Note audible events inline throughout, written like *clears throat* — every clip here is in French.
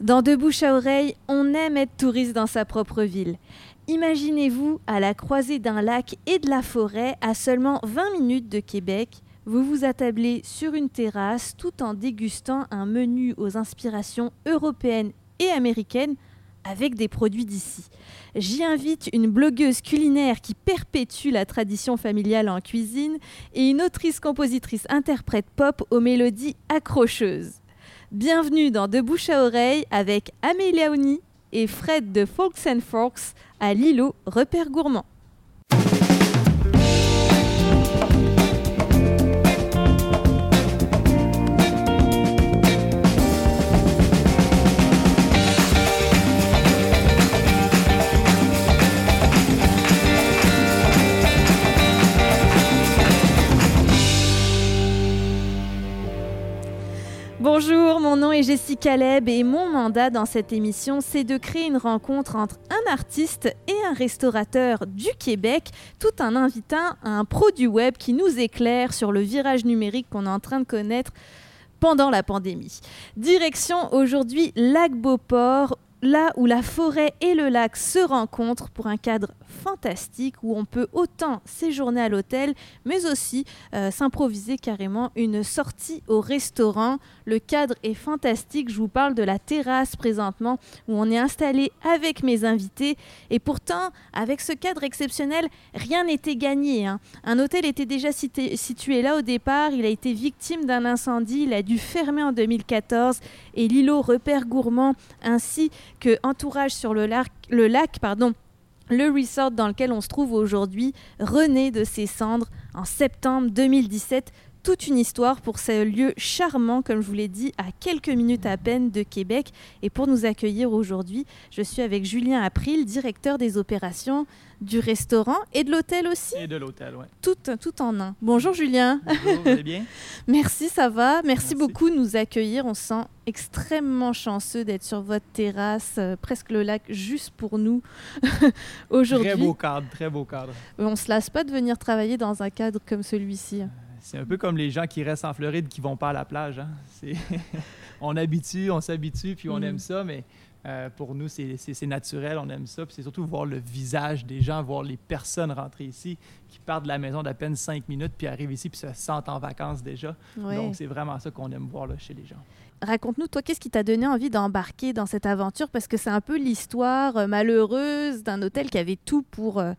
Dans De bouche à oreille, on aime être touriste dans sa propre ville. Imaginez-vous à la croisée d'un lac et de la forêt à seulement 20 minutes de Québec. Vous vous attablez sur une terrasse tout en dégustant un menu aux inspirations européennes et américaines avec des produits d'ici. J'y invite une blogueuse culinaire qui perpétue la tradition familiale en cuisine et une autrice-compositrice interprète pop aux mélodies accrocheuses. Bienvenue dans De Bouche à Oreille avec Amélie Ouni et Fred de Folks and Forks à Lilo, repère gourmand. Bonjour, mon nom est Jessica Leb et mon mandat dans cette émission, c'est de créer une rencontre entre un artiste et un restaurateur du Québec, tout en invitant un pro du web qui nous éclaire sur le virage numérique qu'on est en train de connaître pendant la pandémie. Direction aujourd'hui Lac Beauport, là où la forêt et le lac se rencontrent pour un cadre fantastique où on peut autant séjourner à l'hôtel, mais aussi euh, s'improviser carrément une sortie au restaurant. Le cadre est fantastique. Je vous parle de la terrasse présentement où on est installé avec mes invités. Et pourtant, avec ce cadre exceptionnel, rien n'était gagné. Hein. Un hôtel était déjà situé là au départ. Il a été victime d'un incendie. Il a dû fermer en 2014. Et l'îlot repère gourmand ainsi que entourage sur le lac, le lac pardon, le resort dans lequel on se trouve aujourd'hui renaît de ses cendres en septembre 2017. Toute une histoire pour ce lieu charmant, comme je vous l'ai dit, à quelques minutes à peine de Québec. Et pour nous accueillir aujourd'hui, je suis avec Julien April, directeur des opérations du restaurant et de l'hôtel aussi. Et de l'hôtel, oui. Tout, tout en un. Bonjour Julien. Bonjour, vous allez bien? *laughs* Merci, ça va. Merci, beaucoup de nous accueillir. On se sent extrêmement chanceux d'être sur votre terrasse, euh, presque le lac, juste pour nous *laughs* aujourd'hui. Très beau cadre, très beau cadre. On se lasse pas de venir travailler dans un cadre comme celui-ci. C'est un peu comme les gens qui restent en Floride qui vont pas à la plage. Hein. *laughs* on habitue, on s'habitue, puis on mm. aime ça, mais euh, pour nous, c'est naturel, on aime ça. Puis c'est surtout voir le visage des gens, voir les personnes rentrer ici, qui partent de la maison d'à peine cinq minutes, puis arrivent ici, puis se sentent en vacances déjà. Donc, c'est vraiment ça qu'on aime voir là, chez les gens. Raconte-nous, toi, qu'est-ce qui t'a donné envie d'embarquer dans cette aventure? Parce que c'est un peu l'histoire euh, malheureuse d'un hôtel qui avait tout pour, euh,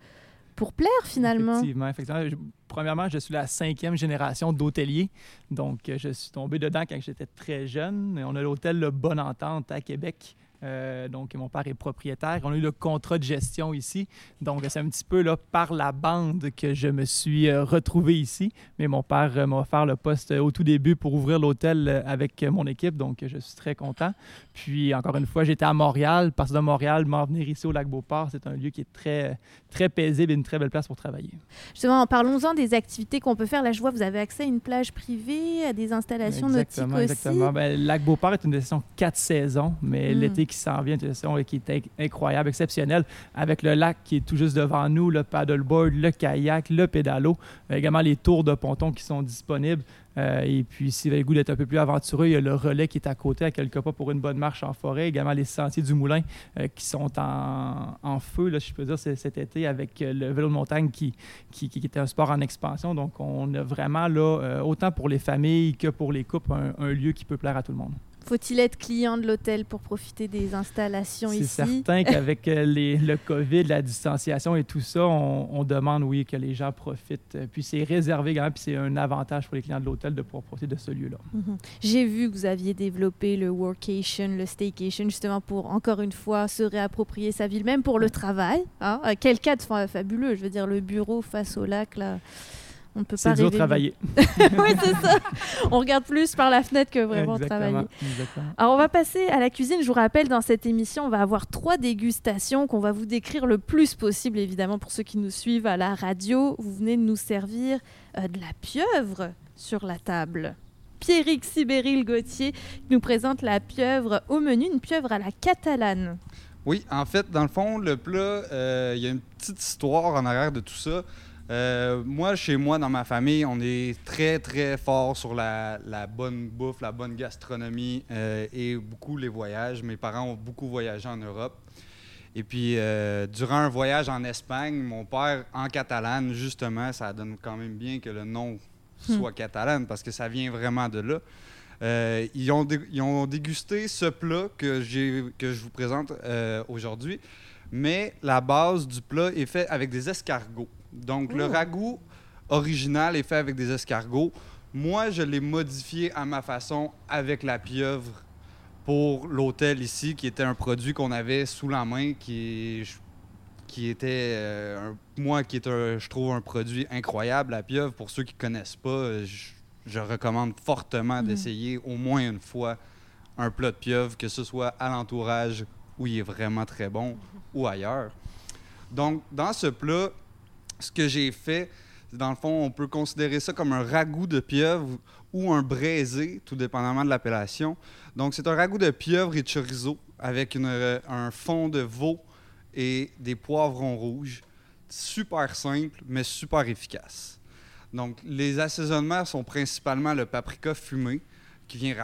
pour plaire, finalement. Effectivement, effectivement. premièrement, je suis la cinquième génération d'hôteliers. Donc, je suis tombé dedans quand j'étais très jeune. On a l'hôtel Le Bonne Entente à Québec euh, donc, mon père est propriétaire. On a eu le contrat de gestion ici. Donc, c'est un petit peu là, par la bande que je me suis euh, retrouvé ici. Mais mon père euh, m'a offert le poste au tout début pour ouvrir l'hôtel avec mon équipe. Donc, je suis très content. Puis, encore une fois, j'étais à Montréal. Parce de Montréal, m'en venir ici au lac Beauport, c'est un lieu qui est très, très paisible et une très belle place pour travailler. Justement, parlons-en des activités qu'on peut faire. Là, je vois, vous avez accès à une plage privée, à des installations exactement, nautiques exactement. aussi. Exactement. lac Beauport est une destination quatre saisons, mais hmm. l'été qui s'en vient, une qui est incroyable, exceptionnelle, avec le lac qui est tout juste devant nous, le paddleboard, le kayak, le pédalo, euh, également les tours de ponton qui sont disponibles. Euh, et puis, si vous avez le d'être un peu plus aventureux, il y a le relais qui est à côté, à quelques pas pour une bonne marche en forêt. Également les sentiers du Moulin euh, qui sont en, feu, là, je peux dire, cet été avec le vélo de montagne qui, qui, qui, était un sport en expansion. Donc, on a vraiment, là, autant pour les familles que pour les couples, un lieu qui peut plaire à tout le monde. Faut-il être client de l'hôtel pour profiter des installations ici? C'est certain qu'avec euh, le COVID, la distanciation et tout ça, on, demande, oui, que les gens profitent. Puis c'est réservé, puis c'est un avantage pour les clients de l'hôtel de pouvoir profiter de ce lieu-là. Mhm. J'ai vu que vous aviez développé le workation, le staycation, justement pour, encore une fois, se réapproprier sa ville, même pour le travail. Hein? Euh, quel cadre fabuleux, je veux dire, le bureau face au lac, là. On peut pas dur travailler. *laughs* oui, c'est ça. On regarde plus par la fenêtre que vraiment travailler. Alors, on va passer à la cuisine. Je vous rappelle, dans cette émission, on va avoir trois dégustations qu'on va vous décrire le plus possible, évidemment, pour ceux qui nous suivent à la radio. Vous venez de nous servir euh, de la pieuvre sur la table. Pierrick Sibéril Gauthier nous présente la pieuvre au menu, une pieuvre à la catalane. Oui, en fait, dans le fond, le plat, euh, il y a une petite histoire en arrière de tout ça. Euh, moi, chez moi, dans ma famille, on est très, très fort sur la, bonne bouffe, la bonne gastronomie euh, et beaucoup les voyages. Mes parents ont beaucoup voyagé en Europe. Et puis, euh, durant un voyage en Espagne, mon père, en catalane, justement, ça donne quand même bien que le nom hmm. soit catalane parce que ça vient vraiment de là. ils, ont ils, ont dégusté ce plat que, que je vous présente aujourd'hui, mais la base du plat est faite avec des escargots. Donc, le ragoût original est fait avec des escargots. Moi, je l'ai modifié à ma façon avec la pieuvre pour l'hôtel ici, qui était un produit qu'on avait sous la main, qui, qui était, euh, moi, qui est, un, je trouve, un produit incroyable, la pieuvre. Pour ceux qui ne connaissent pas, je, recommande fortement mm. d'essayer au moins une fois un plat de pieuvre, que ce soit à l'entourage où il est vraiment très bon ou ailleurs. Donc, dans ce plat, ce que j'ai fait, dans le fond, on peut considérer ça comme un ragoût de pieuvre ou un braisé, tout dépendamment de l'appellation. Donc, c'est un ragoût de pieuvre et de chorizo avec euh, un fond de veau et des poivrons rouges. Super simple, mais super efficace. Donc, les assaisonnements sont principalement le paprika fumé, qui vient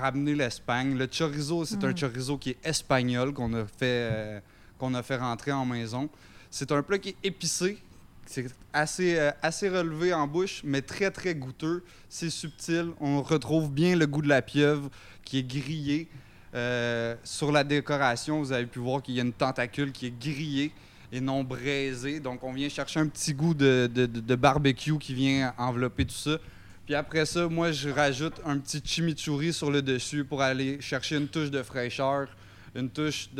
ramener l'Espagne. Le chorizo, c'est un mm. chorizo qui est espagnol, qu'on a, fait, euh, qu'on a fait rentrer en maison. C'est un plat qui est épicé, c'est assez, euh, assez relevé en bouche, mais très, très goûteux. C'est subtil. On retrouve bien le goût de la pieuvre qui est grillé. Euh, sur la décoration, vous avez pu voir qu'il y a une tentacule qui est grillée et non braisée. Donc, on vient chercher un petit goût de, de, de barbecue qui vient envelopper tout ça. Puis après ça, moi, je rajoute un petit chimichurri sur le dessus pour aller chercher une touche de fraîcheur une touche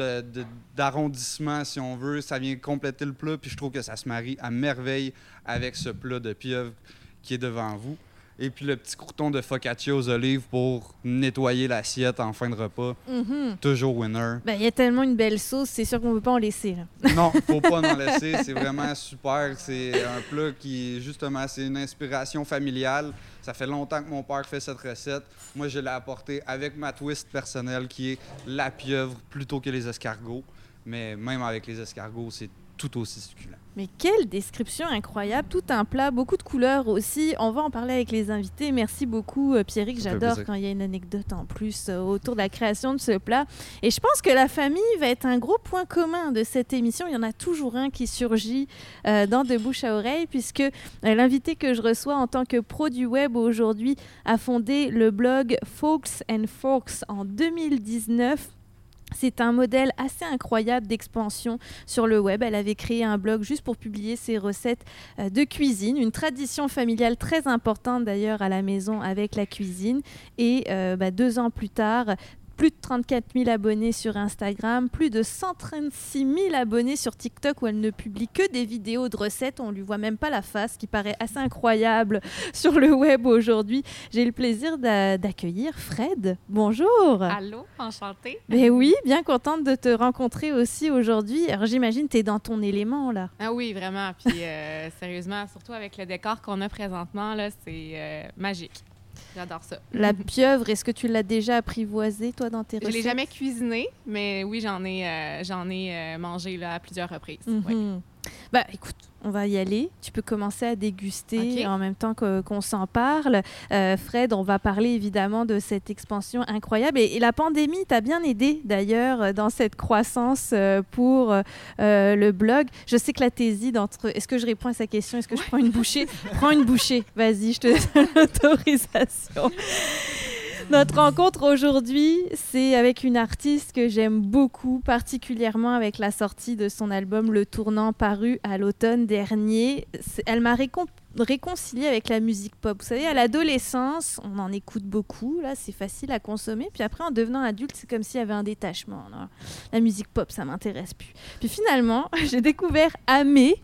d'arrondissement, si on veut. Ça vient compléter le plat, puis je trouve que ça se marie à merveille avec ce plat de pieuvre qui est devant vous et puis le petit croûton de focaccia aux olives pour nettoyer l'assiette en fin de repas. Mm-hmm. Toujours winner. Ben, il y a tellement une belle sauce, c'est sûr qu'on ne peut pas en laisser. Là. *laughs* Non, faut pas en *laughs* laisser. C'est vraiment super. C'est un plat qui, justement, c'est une inspiration familiale. Ça fait longtemps que mon père fait cette recette. Moi, je l'ai apportée avec ma twist personnelle qui est la pieuvre plutôt que les escargots. Mais même avec les escargots, c'est tout aussi succulent. Mais quelle description incroyable, tout un plat, beaucoup de couleurs aussi. On va en parler avec les invités. Merci beaucoup euh, Pierrick, j'adore quand il y a une anecdote en plus euh, autour de la création de ce plat. Et je pense que la famille va être un gros point commun de cette émission. Il y en a toujours un qui surgit euh, dans De bouche à oreille puisque l'invité que je reçois en tant que pro du web aujourd'hui a fondé le blog Folks and Forks en 2019 c'est un modèle assez incroyable d'expansion sur le web. Elle avait créé un blog juste pour publier ses recettes euh, de cuisine, une tradition familiale très importante d'ailleurs à la maison avec la cuisine. Et euh, bah, deux ans plus tard, plus de 34 000 abonnés sur Instagram, plus de 136 000 abonnés sur TikTok où elle ne publie que des vidéos de recettes. On lui voit même pas la face, qui paraît assez incroyable *laughs* sur le web aujourd'hui. J'ai le plaisir d'accueillir Fred. Bonjour. Allô, enchantée. Mais oui, bien contente de te rencontrer aussi aujourd'hui. Alors j'imagine tu es dans ton élément là. Ah oui, vraiment. Puis euh, *laughs* sérieusement, surtout avec le décor qu'on a présentement là, c'est euh, magique. J'adore ça. La *laughs* pieuvre, est-ce que tu l'as déjà apprivoisée, toi, dans tes recettes? Je l'ai jamais cuisinée, mais oui, j'en ai, euh, j'en ai euh, mangé là, à plusieurs reprises. Mhm. Bah, écoute, on va y aller. Tu peux commencer à déguster en même temps qu'on s'en parle. Euh, Fred, on va parler évidemment de cette expansion incroyable. Et, la pandémie t'a bien aidé d'ailleurs dans cette croissance euh, pour euh, le blog. Je sais que la théside d'entre... Est-ce que je réponds à sa question? Est-ce que je prends une bouchée? Prends une bouchée. Vas-y, je te *laughs* donne l'autorisation. Notre rencontre aujourd'hui, c'est avec une artiste que j'aime beaucoup, particulièrement avec la sortie de son album Le Tournant paru à l'automne dernier. Elle m'a réconciliée avec la musique pop. Vous savez, à l'adolescence, on en écoute beaucoup, là, c'est facile à consommer. Puis après, en devenant adulte, c'est comme s'il y avait un détachement. La musique pop, ça m'intéresse plus. Puis finalement, *laughs* j'ai découvert Amé,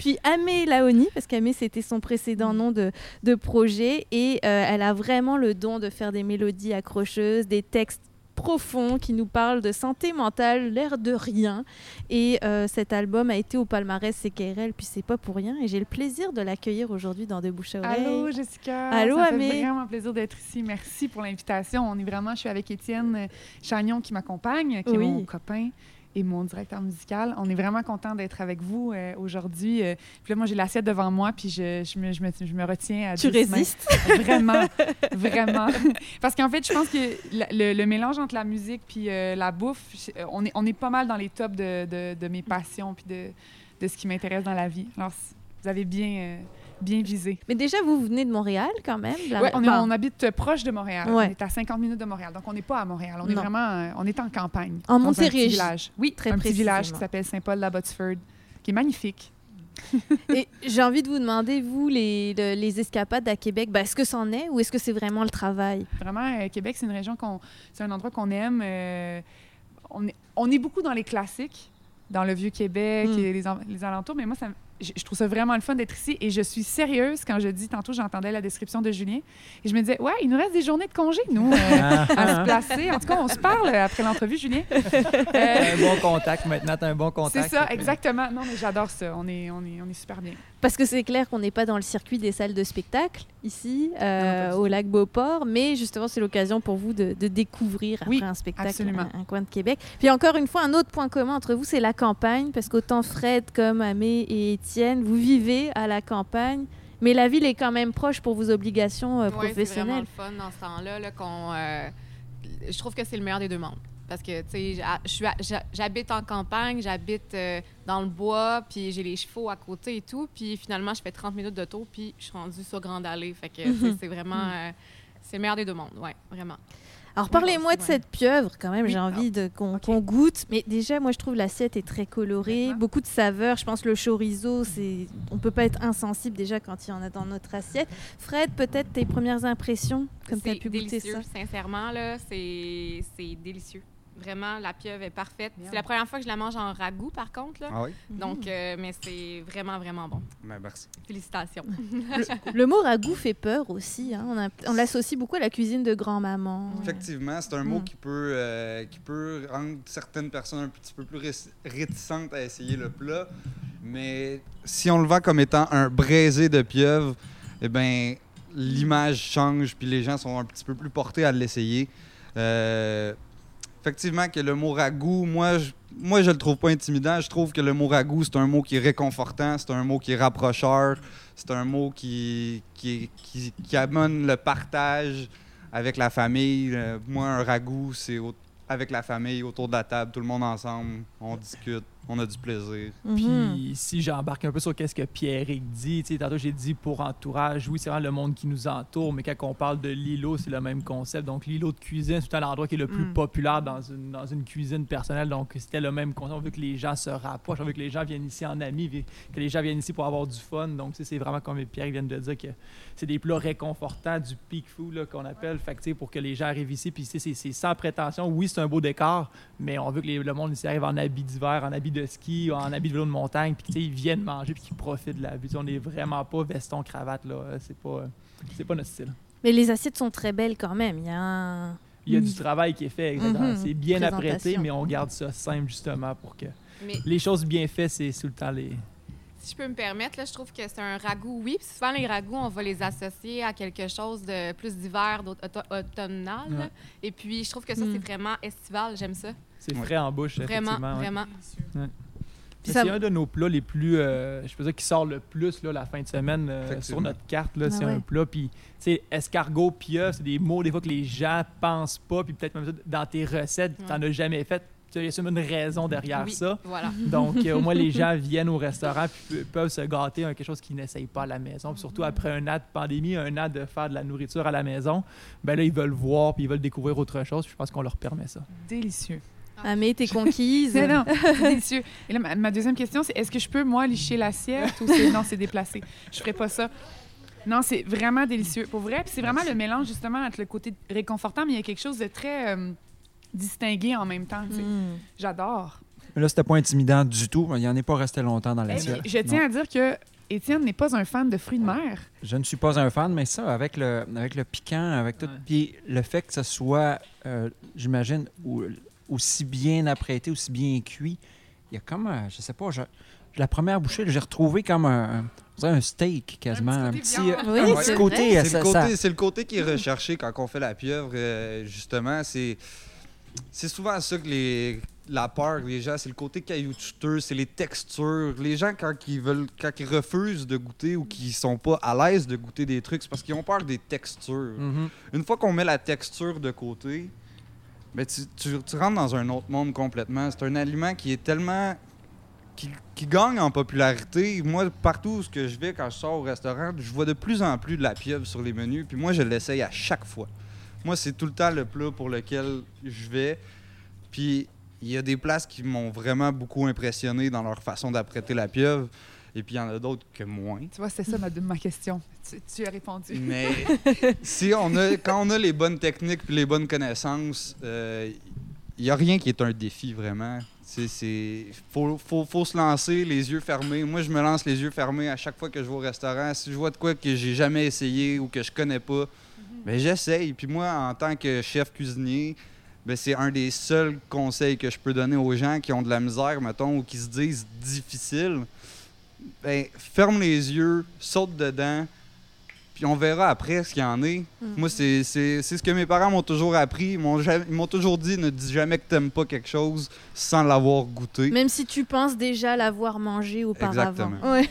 puis Amé Laoni, parce qu'Amé c'était son précédent nom de, de projet, et euh, elle a vraiment le don de faire des mélodies accrocheuses, des textes profonds qui nous parlent de santé mentale, l'air de rien. Et euh, cet album a été au palmarès CKRL, puis c'est pas pour rien. Et j'ai le plaisir de l'accueillir aujourd'hui dans De Bouches Allô, Jessica. Allô, Ça Amé. fait vraiment plaisir d'être ici. Merci pour l'invitation. On est vraiment, je suis avec Étienne Chagnon qui m'accompagne, qui est mon copain et mon directeur musical. On est vraiment content d'être avec vous euh, aujourd'hui. Euh, puis là, moi, j'ai l'assiette devant moi, puis je, je, me, je, me, je me retiens à Tu résistes? Vraiment, *laughs* vraiment. Parce qu'en fait, je pense que le, le, mélange entre la musique puis euh, la bouffe, on est, on est pas mal dans les tops de, de, de mes passions puis de, de ce qui m'intéresse dans la vie. Alors, vous avez bien bien visé. Mais déjà, vous venez de Montréal quand même. Oui, on, on, habite proche de Montréal. On est à 50 minutes de Montréal. Donc, on n'est pas à Montréal. On est vraiment euh, on est en campagne. En Montérégie. village. Oui, très un petit village qui s'appelle Saint-Paul-la-Botsford, qui est magnifique. *laughs* Et j'ai envie de vous demander, vous, les, les escapades à Québec, ben, est-ce que c'en est ou est-ce que c'est vraiment le travail? Vraiment, euh, Québec, c'est une région qu'on. C'est un endroit qu'on aime. Euh, on, est, on est beaucoup dans les classiques, dans le Vieux-Québec hmm. et les, les alentours, mais moi, ça, je, trouve ça vraiment le fun d'être ici et je suis sérieuse quand je dis, tantôt j'entendais la description de Julien et je me disais, ouais, il nous reste des journées de congé, nous, euh, à se placer. En tout cas, on se parle après l'entrevue, Julien. *laughs* un bon contact maintenant, tu as un bon contact. C'est ça, exactement. Non, mais j'adore ça. On est, on, est, on est super bien. Parce que c'est clair qu'on n'est pas dans le circuit des salles de spectacle ici, euh, au lac Beauport, mais justement, c'est l'occasion pour vous de, découvrir après un spectacle un, coin de Québec. Puis encore une fois, un autre point commun entre vous, c'est la campagne, parce qu'autant Fred comme Amé et Étienne, vous vivez à la campagne. Mais la ville est quand même proche pour vos obligations euh, professionnelles. C'est vraiment le fun dans ce temps-là. Là, euh, je trouve que c'est le meilleur des deux mondes. Parce que, tu sais, j'habite en campagne, j'habite euh, dans le bois, puis j'ai les chevaux à côté et tout. Puis finalement, je fais 30 minutes de tour, puis je suis rendue sur Grande Allée. Fait que, mhm. c'est vraiment... Euh, c'est le meilleur des deux mondes, ouais, vraiment. Alors, parlez-moi de cette pieuvre, quand même. J'ai envie de qu'on goûte. Mais déjà, moi, je trouve l'assiette est très colorée, beaucoup de saveurs. Je pense le chorizo, c'est, on peut pas être insensible déjà quand il y en a dans notre assiette. Fred, peut-être tes premières impressions, comme tu as pu goûter ça? Sincèrement, là, c'est délicieux. Vraiment, la pieuvre est parfaite. C'est la première fois que je la mange en ragoût, par contre. Là. Ah oui? Donc, euh, mais c'est vraiment, vraiment bon. Ben, merci. Félicitations. le, mot ragoût fait peur aussi. Hein? On, on l'associe beaucoup à la cuisine de grand-maman. Effectivement, c'est un mot mm. qui peut, euh, qui peut rendre certaines personnes un petit peu plus réticentes à essayer le plat. Mais si on le vend comme étant un braisé de pieuvre, eh bien, l'image change, puis les gens sont un petit peu plus portés à l'essayer. Euh, effectivement que le mot ragoût, moi, je, moi, je le trouve pas intimidant. Je trouve que le mot ragoût, c'est un mot qui est réconfortant, c'est un mot qui est rapprocheur, c'est un mot qui, qui, qui, amène le partage avec la famille. Euh, moi, un ragoût, c'est avec la famille, autour de la table, tout le monde ensemble, on discute on a du plaisir. Mhm. Puis si j'embarque un peu sur ce que Pierrick dit, tantôt j'ai dit pour entourage, oui, c'est vraiment le monde qui nous entoure, mais quand on parle de l'îlot, c'est le même concept. Donc l'îlot de cuisine, c'est l'endroit qui est le plus mm. populaire dans une, dans une cuisine personnelle. Donc c'était le même concept. On veut que les gens se rapprochent, on veut que les gens viennent ici en amis, que les gens viennent ici pour avoir du fun. Donc c'est vraiment comme Pierre vient de dire que c'est des plats réconfortants, du peak food qu'on appelle. Fait pour que les gens arrivent ici, puis c'est sans prétention. Oui, c'est un beau décor, mais on veut que le monde ici arrive en habit d'hiver, en habit de ski, en habit de vélo de montagne, puis ils viennent manger, puis qu'ils profitent de la vue. on n'est vraiment pas veston cravate là. C'est pas, c'est pas notre style. Mais les assiettes sont très belles quand même. Il y a Il y a du travail qui est fait, mhm. C'est bien apprêté, mais on garde ça simple justement pour que les choses bien faites, c'est sous le temps les, si je peux me permettre, là, je trouve que c'est un ragoût, oui. Puis souvent, les ragoûts, on va les associer à quelque chose de plus d'hiver, automnal. Et puis, je trouve que ça, c'est hmm. vraiment estival. J'aime ça. C'est frais en bouche, Vraiment, vraiment. C'est un de nos plats les plus, euh, je peux dire, qui sort le plus là, la fin de semaine euh, sur notre carte. Là, ah c'est un plat. Puis, tu escargot, pieuvre, c'est des mots des fois que les gens pensent pas. Puis peut-être même dans tes recettes, tu n'en as jamais fait il y a une raison derrière ça. Donc, euh, au moins, les *laughs* gens viennent au restaurant et peuvent se gâter à quelque chose qu'ils n'essayent pas à la maison. surtout après un an de pandémie, un an de faire de la nourriture à la maison, ben là, ils veulent voir puis ils veulent découvrir autre chose. je pense qu'on leur permet ça. Délicieux. Ah, *laughs* mais t'es conquise. non, *laughs* délicieux. Et là, ma, deuxième question, c'est est-ce que je peux, moi, licher l'assiette ou c'est... non, c'est déplacé? Je ferai pas ça. Non, c'est vraiment délicieux. Pour vrai, c'est vraiment le mélange, justement, entre le côté réconfortant, mais il y a quelque chose de très... Euh, distingué en même temps. Hmm. J'adore. Mais là, c'était pas intimidant du tout. Il n'y en est pas resté longtemps dans l'assiette. Je tiens à dire que Étienne n'est pas un fan de fruits de mer. Je ne suis pas un fan, mais ça, avec le, avec le piquant, avec tout. Puis le fait que ce soit, euh, j'imagine, aussi bien apprêté, aussi bien cuit, il y a comme, je sais pas, la première bouchée, j'ai retrouvé comme un, un steak quasiment. Un petit, côté. C'est le, côté qui est recherché quand on fait la pieuvre, euh, justement. C'est c'est souvent ça que les, la peur des gens, c'est le côté caillouteux, c'est les textures. Les gens, quand ils veulent, quand ils refusent de goûter ou qu'ils sont pas à l'aise de goûter des trucs, c'est parce qu'ils ont peur des textures. Mhm. Une fois qu'on met la texture de côté, tu, tu- rentres dans un autre monde complètement. C'est un aliment qui est tellement. Qui, qui gagne en popularité. Moi, partout où je vais, quand je sors au restaurant, je vois de plus en plus de la pieuvre sur les menus. Puis moi, je l'essaye à chaque fois. Moi, c'est tout le temps le plat pour lequel je vais. Puis il y a des places qui m'ont vraiment beaucoup impressionné dans leur façon d'apprêter la pieuvre. Et puis il y en a d'autres que moins. Tu vois, c'est ça ma, ma question. Tu, tu as répondu. Mais *laughs* si on a, quand on a les bonnes techniques puis les bonnes connaissances, il n'y a rien qui est un défi vraiment. C'est, faut, faut, faut se lancer les yeux fermés. Moi, je me lance les yeux fermés à chaque fois que je vais au restaurant. Si je vois de quoi que j'ai jamais essayé ou que je connais pas, ben j'essaye. Puis moi, en tant que chef cuisinier, ben c'est un des seuls conseils que je peux donner aux gens qui ont de la misère, mettons, ou qui se disent difficile. Ben, ferme les yeux, saute dedans, puis on verra après ce qu'il y en est. Moi, c'est c'est- c'est ce que mes parents m'ont toujours appris. Ils m'ont ja- ils m'ont toujours dit ne dis jamais que t'aimes pas quelque chose sans l'avoir goûté. Même si tu penses déjà l'avoir mangé auparavant. Exactement. Ouais.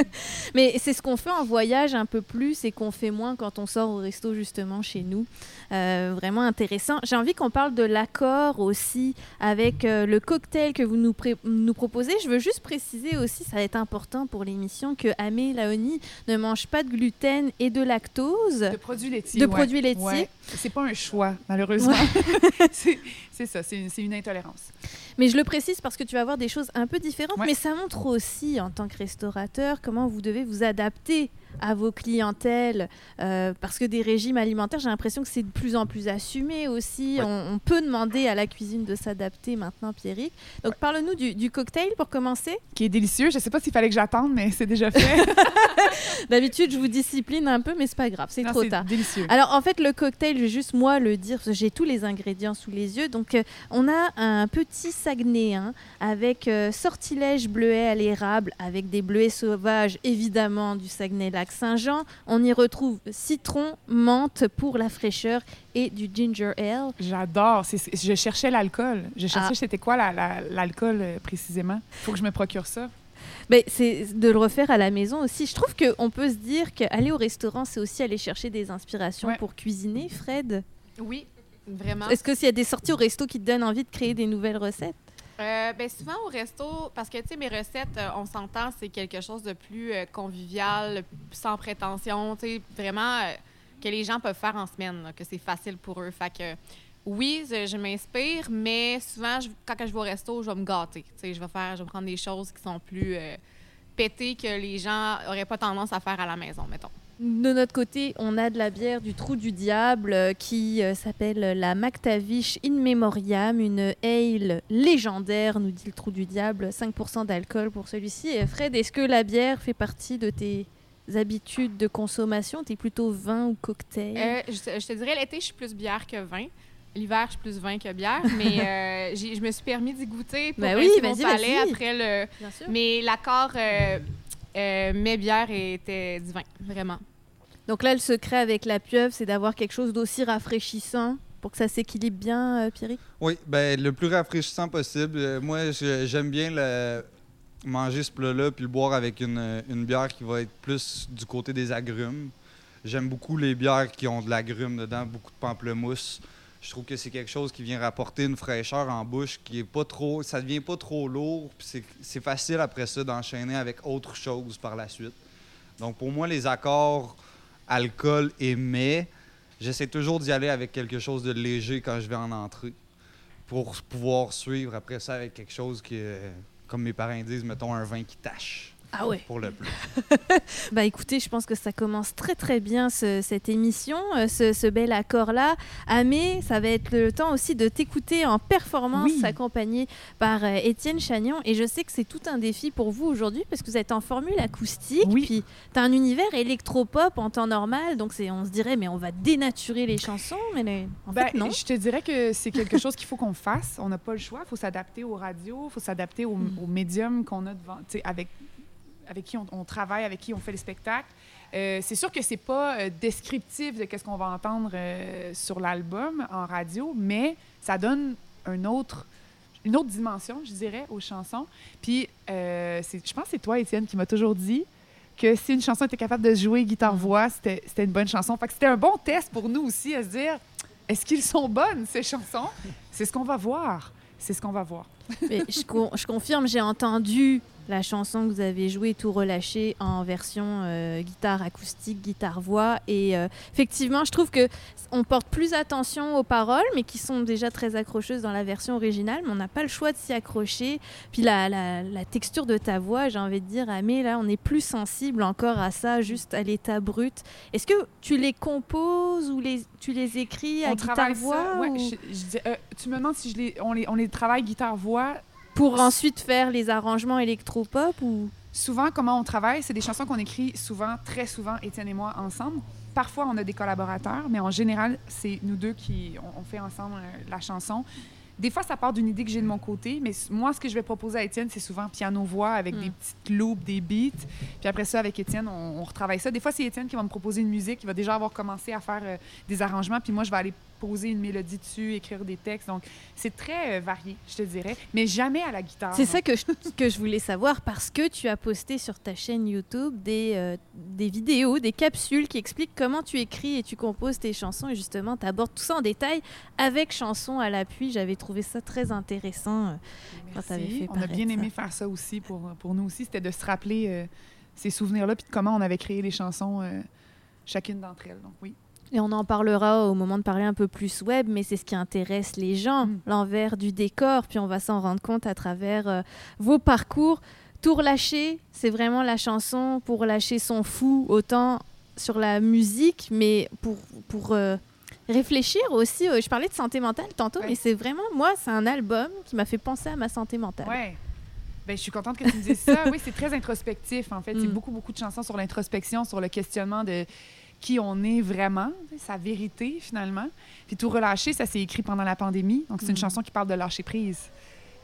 *laughs* Mais c'est ce qu'on fait en voyage un peu plus et qu'on fait moins quand on sort au resto justement chez nous. Euh, vraiment intéressant. J'ai envie qu'on parle de l'accord aussi avec euh, le cocktail que vous nous proposez. Je veux juste préciser aussi, ça va être important pour l'émission, que Amé Laoni ne mange pas de gluten et de lactose. De produits laitiers. De ouais. produits laitiers. Ouais. C'est pas un choix, malheureusement. *laughs* c'est ça, c'est une, intolérance. Mais je le précise parce que tu vas voir des choses un peu différentes, Ouais. mais ça montre aussi, en tant que restaurateur, comment vous devez vous adapter à vos clientèles. euh, parce que des régimes alimentaires, j'ai l'impression que c'est de plus en plus assumé aussi. Ouais. On, on peut demander à la cuisine de s'adapter maintenant, Pierrick. Donc, parle-nous du, du cocktail pour commencer. Qui est délicieux. Je sais pas s'il fallait que j'attende, mais c'est déjà fait. *laughs* *laughs* D'habitude, je vous discipline un peu, mais c'est pas grave, c'est trop tard. délicieux. Alors en fait le cocktail, je vais juste moi le dire, parce que j'ai tous les ingrédients sous les yeux. Donc euh, on a un petit Saguenéen avec euh, sortilège bleuet à l'érable, avec des bleuets sauvages évidemment du Saguenay-Lac-Saint-Jean. On y retrouve citron, menthe pour la fraîcheur et du ginger ale. J'adore. Je cherchais l'alcool. Je cherchais Ah. c'était quoi la- la- l'alcool euh, précisément? Faut que je me procure ça. Mais c'est de le refaire à la maison aussi. Je trouve qu'on peut se dire qu'aller au restaurant, c'est aussi aller chercher des inspirations Ouais. pour cuisiner, Fred. Oui, vraiment. Est-ce que s'il y a des sorties au resto qui te donnent envie de créer des nouvelles recettes? Euh, ben souvent au resto, parce que tu sais, mes recettes, euh, on s'entend, c'est quelque chose de plus euh, convivial, sans prétention, tu sais, vraiment euh, que les gens peuvent faire en semaine, que c'est facile pour eux. Fait que oui, je, m'inspire, mais souvent, quand je vais au resto, je vais me gâter. Tu sais, je vais faire, je vais prendre des choses qui sont plus pétées que les gens n'auraient pas tendance à faire à la maison, mettons. De notre côté, on a de la bière du Trou du Diable euh, qui euh, s'appelle la Mactavish In Memoriam, une ale légendaire, nous dit le Trou du Diable, 5% d'alcool pour celui-ci. Fred, est-ce que la bière fait partie de tes habitudes de consommation? T'es plutôt vin ou cocktail? Euh, je, te- je te dirais, l'été, je suis plus bière que vin. L'hiver, je suis plus vin que bière, *laughs* mais je me suis permis d'y goûter pour Ben oui, mon palais après le... Bien sûr. Mais l'accord mes bières était du vin, vraiment. Donc là, le secret avec la pieuvre, c'est d'avoir quelque chose d'aussi rafraîchissant pour que ça s'équilibre bien, euh, Oui, ben le plus rafraîchissant possible. Euh, moi, j'aime bien manger ce plat-là puis le boire avec une, une bière qui va être plus du côté des agrumes. J'aime beaucoup les bières qui ont de l'agrume dedans, beaucoup de pamplemousse. Je trouve que c'est quelque chose qui vient rapporter une fraîcheur en bouche qui est pas trop. Ça devient pas trop lourd. puis C'est facile après ça d'enchaîner avec autre chose par la suite. Donc pour moi, les accords alcool et j'essaie toujours d'y aller avec quelque chose de léger quand je vais en entrée pour pouvoir suivre après ça avec quelque chose qui est, comme mes parents disent, mettons un vin qui tâche Ah ouais pour le plat. *laughs* Bah écoutez, je pense que ça commence très très bien ce- cette émission, euh, ce, ce bel accord-là. Amé, ça va être le temps aussi de t'écouter en performance, Oui. accompagné par euh, Étienne Chagnon. Et je sais que c'est tout un défi pour vous aujourd'hui parce que vous êtes en formule acoustique. Oui. Puis tu as un univers électropop en temps normal. Donc c'est, on se dirait, mais on va dénaturer les chansons. Mais les- en Ben, fait, non. Je te dirais que c'est quelque chose qu'il faut qu'on fasse. On n'a pas le choix. Il faut s'adapter aux radios, il faut s'adapter au, Mm. au médium qu'on a devant, tu sais, avec, avec qui on, on travaille, avec qui on fait les spectacles. Euh, c'est sûr que c'est pas euh, descriptif de qu'est-ce qu'on va entendre euh, sur l'album en radio, mais ça donne un autre, une autre dimension, je dirais, aux chansons. Puis, euh, je pense que c'est toi, Étienne, qui m'a toujours dit que si une chanson était capable de jouer guitare-voix, c'était c'était une bonne chanson. Fait que c'était un bon test pour nous aussi à se dire est-ce qu'ils sont bonnes, ces chansons? C'est ce qu'on va voir. C'est ce qu'on va voir. Mais je, con- je confirme, j'ai entendu la chanson que vous avez jouée, Tout relâché, en version euh, guitare acoustique, guitare-voix. Et euh, effectivement, je trouve que on porte plus attention aux paroles, mais qui sont déjà très accrocheuses dans la version originale, mais on n'a pas le choix de s'y accrocher. Puis la, la- la texture de ta voix, j'ai envie de dire, Amé, là, on est plus sensible encore à ça, juste à l'état brut. Est-ce que tu les composes ou les, tu les écris à on travaille guitare-voix ça. ouais, ou- je- je dis- euh, tu me demandes si je les, on, les, on les travaille guitare-voix. Pour ensuite faire les arrangements électropop ou? Souvent, comment on travaille, c'est des chansons qu'on écrit souvent, très souvent, Étienne et moi, ensemble. Parfois, on a des collaborateurs, mais en général, c'est nous deux qui on, on fait ensemble euh, la chanson. Des fois, ça part d'une idée que j'ai de mon côté, mais moi, ce que je vais proposer à Étienne, c'est souvent piano-voix avec Mm. des petites loops, des beats. Puis après ça, avec Étienne, on, on retravaille ça. Des fois, c'est Étienne qui va me proposer une musique, qui va déjà avoir commencé à faire euh, des arrangements, puis moi, je vais aller poser une mélodie dessus, écrire des textes. Donc, c'est très euh, varié, je te dirais, mais jamais à la guitare. C'est ça que je, que je voulais savoir parce que tu as posté sur ta chaîne YouTube des, euh, des vidéos, des capsules qui expliquent comment tu écris et tu composes tes chansons et justement tu abordes tout ça en détail avec chansons à l'appui. J'avais trouvé ça très intéressant. euh, quand t'avais Merci. fait On a bien ça. aimé faire ça aussi pour, pour nous aussi. C'était de se rappeler ces souvenirs-là puis de comment on avait créé les chansons, chacune d'entre elles. Donc oui. Et on en parlera au moment de parler un peu plus web, mais c'est ce qui intéresse les gens, Mm. l'envers du décor, puis on va s'en rendre compte à travers euh, vos parcours. Tour lâché, c'est vraiment la chanson pour lâcher son fou, autant sur la musique, mais pour, pour euh, réfléchir aussi. euh, je parlais de santé mentale tantôt, Ouais. mais c'est vraiment, moi, c'est un album qui m'a fait penser à ma santé mentale. Ouais. Ben, je suis contente que tu me dises ça. Oui, c'est très introspectif, en fait. C'est Mm. beaucoup, beaucoup de chansons sur l'introspection, sur le questionnement de qui on est vraiment, sa vérité, finalement. Puis Tout relâcher, ça s'est écrit pendant la pandémie. Donc, c'est une Mm. chanson qui parle de lâcher prise.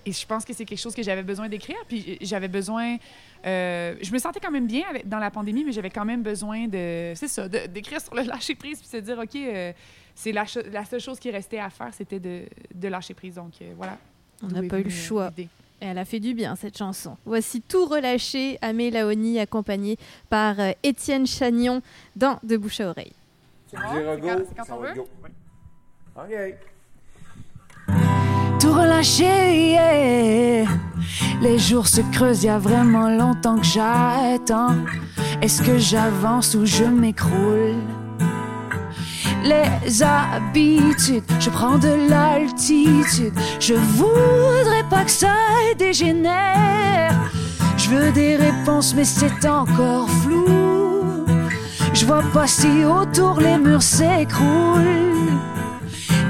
Et je pense que c'est quelque chose que j'avais besoin d'écrire. Puis j'avais besoin. euh, je me sentais quand même bien avec- dans la pandémie, mais j'avais quand même besoin de. C'est ça, d'écrire sur le lâcher prise, puis se dire, OK, euh, c'est la, seule chose qui restait à faire, c'était de, de lâcher prise. Donc, euh, voilà. On n'a pas eu le euh, choix. Et elle a fait du bien, cette chanson. Voici Tout relâché, Amé Laoni, accompagné par euh, Étienne Chagnon dans De bouche à oreille. C'est bon? Quand- quand on veut? OK. tout relâché. yeah. Les jours se creusent, y a vraiment longtemps que j'attends. Est-ce que j'avance ou je m'écroule? Les habitudes, je prends de l'altitude. Je voudrais pas que ça dégénère. Je veux des réponses, mais c'est encore flou. Je vois pas si autour les murs s'écroulent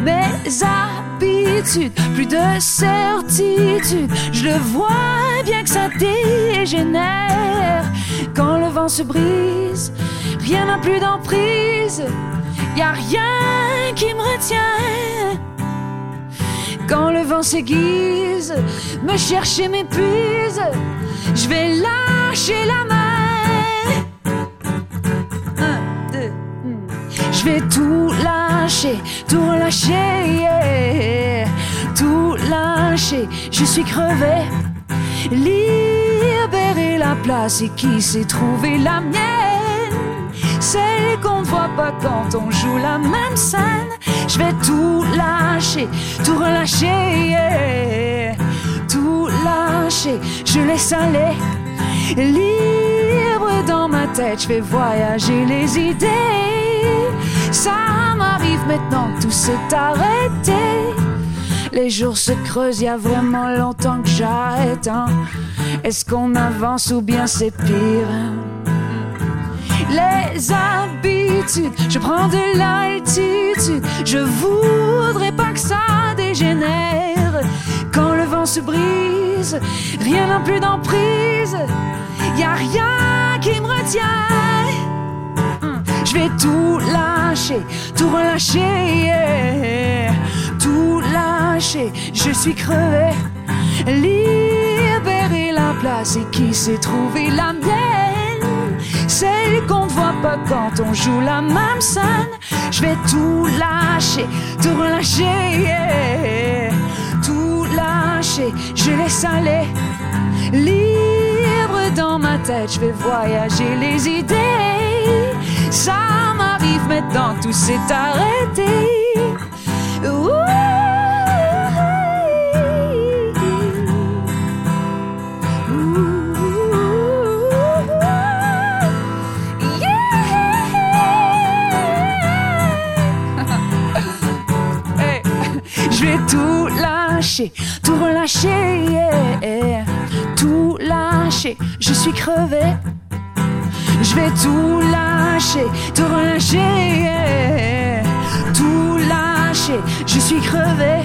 mes habitudes, plus de certitude. Je le vois bien que ça dégénère. Quand le vent se brise, rien n'a plus d'emprise. Y rien qui me retient. Quand le vent s'aiguise, me chercher m'épuise. Je vais lâcher la main. Deux, je vais tout lâcher, tout relâcher, yeah. tout lâcher. Je suis crevé, libérer la place et qui s'est trouvé la mienne. Celle qu'on ne voit pas quand on joue la même scène. Je vais tout lâcher, tout relâcher, tout lâcher. Je laisse aller, libre dans ma tête. Je vais voyager les idées. Ça m'arrive maintenant, tout s'est arrêté. Les jours se creusent, y a vraiment longtemps que j'attends. Est-ce qu'on avance ou bien c'est pire? Les habitudes, je prends de l'altitude. Je voudrais pas que ça dégénère. Quand le vent se brise, rien n'a plus d'emprise. Y a rien qui me retient. Je vais tout lâcher, tout relâcher, tout lâcher. Je suis crevé, libérer la place et qui s'est trouvé la mienne. Celle qu'on ne voit pas quand on joue la même scène. Je vais tout lâcher, tout relâcher, tout lâcher. lâcher, je laisse aller. Libre dans ma tête, je vais voyager les idées. Ça m'arrive maintenant, tout s'est arrêté. Tout relâcher, tout lâcher. Je suis crevé. Je vais tout lâcher, tout relâcher, tout lâcher. Je suis crevé.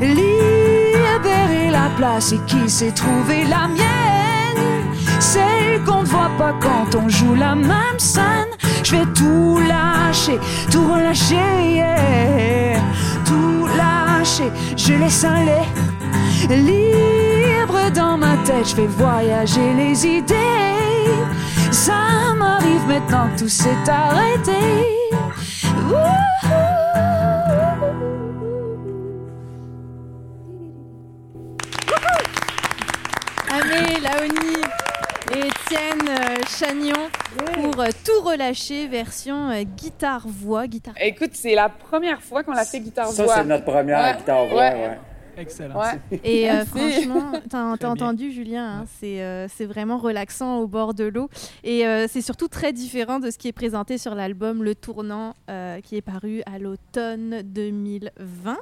Libérer la place et qui sait trouver la mienne. Celle qu'on ne voit pas quand on joue la même scène. Je vais tout lâcher, tout relâcher. Tout lâcher. Je laisse aller. Libre dans ma tête, je vais voyager les idées. Ça m'arrive maintenant, tout s'est arrêté. Relâcher, version euh, guitare-voix. Guitare Écoute, c'est la première fois qu'on l'a fait guitare-voix. Ça, c'est notre première Ouais, guitare-voix, ouais. ouais. Excellent. Ouais. Et euh, franchement, t'as entendu Julien, hein, c'est euh, c'est vraiment relaxant au bord de l'eau. Et euh, c'est surtout très différent de ce qui est présenté sur l'album Le Tournant, euh, qui est paru à l'automne 2020.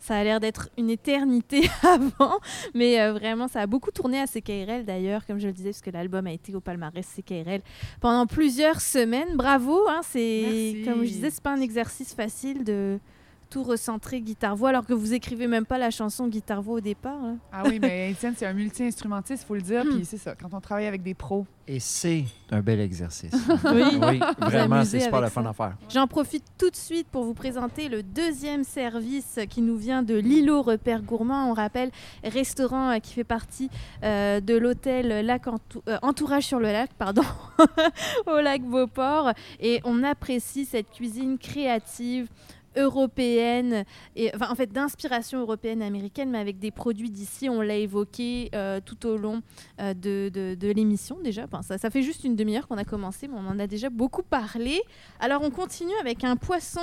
Ça a l'air d'être une éternité *laughs* avant, mais euh, vraiment, ça a beaucoup tourné à CKRL d'ailleurs, comme je le disais, parce que l'album a été au palmarès CKRL pendant plusieurs semaines. Bravo, hein, c'est comme je disais, c'est pas un exercice facile de tout recentrer guitare-voix, alors que vous écrivez même pas la chanson guitare-voix au départ. Ah oui, mais Étienne, c'est un multi-instrumentiste, il faut le dire. Puis c'est ça, quand on travaille avec des pros. Et c'est un bel exercice. *laughs* Oui. oui, vraiment, c'est super le fun à faire. J'en profite tout de suite pour vous présenter le deuxième service qui nous vient de l'îlot Repère Gourmand. On rappelle, restaurant euh, qui fait partie euh, de l'hôtel Lac Entou- euh, Entourage sur le lac, pardon, *laughs* au lac Beauport. Et on apprécie cette cuisine créative européenne, et, enfin, en fait d'inspiration européenne américaine, mais avec des produits d'ici. On l'a évoqué euh, tout au long euh, de, de- l'émission déjà. Ça, ça fait juste une demi-heure qu'on a commencé, mais on en a déjà beaucoup parlé. Alors on continue avec un poisson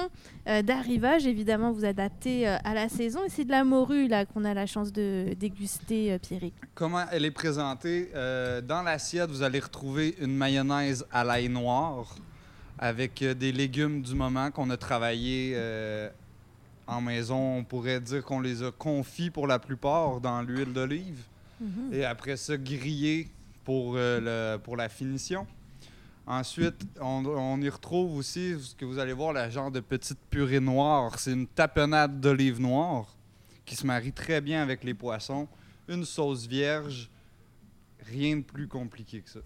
euh, d'arrivage, évidemment vous adaptez à la saison, et c'est de la morue là qu'on a la chance de déguster, Pierrick. Comment elle est présentée? Dans l'assiette, vous allez retrouver une mayonnaise à l'ail noir avec euh, des légumes du moment qu'on a travaillé euh, en maison. On pourrait dire qu'on les a confits pour la plupart dans l'huile d'olive. Et après ça, grillés pour, euh, le, pour la finition. Ensuite, on, on y retrouve aussi ce que vous allez voir, la genre de petite purée noire. C'est une tapenade d'olive noire qui se marie très bien avec les poissons. Une sauce vierge, rien de plus compliqué que ça.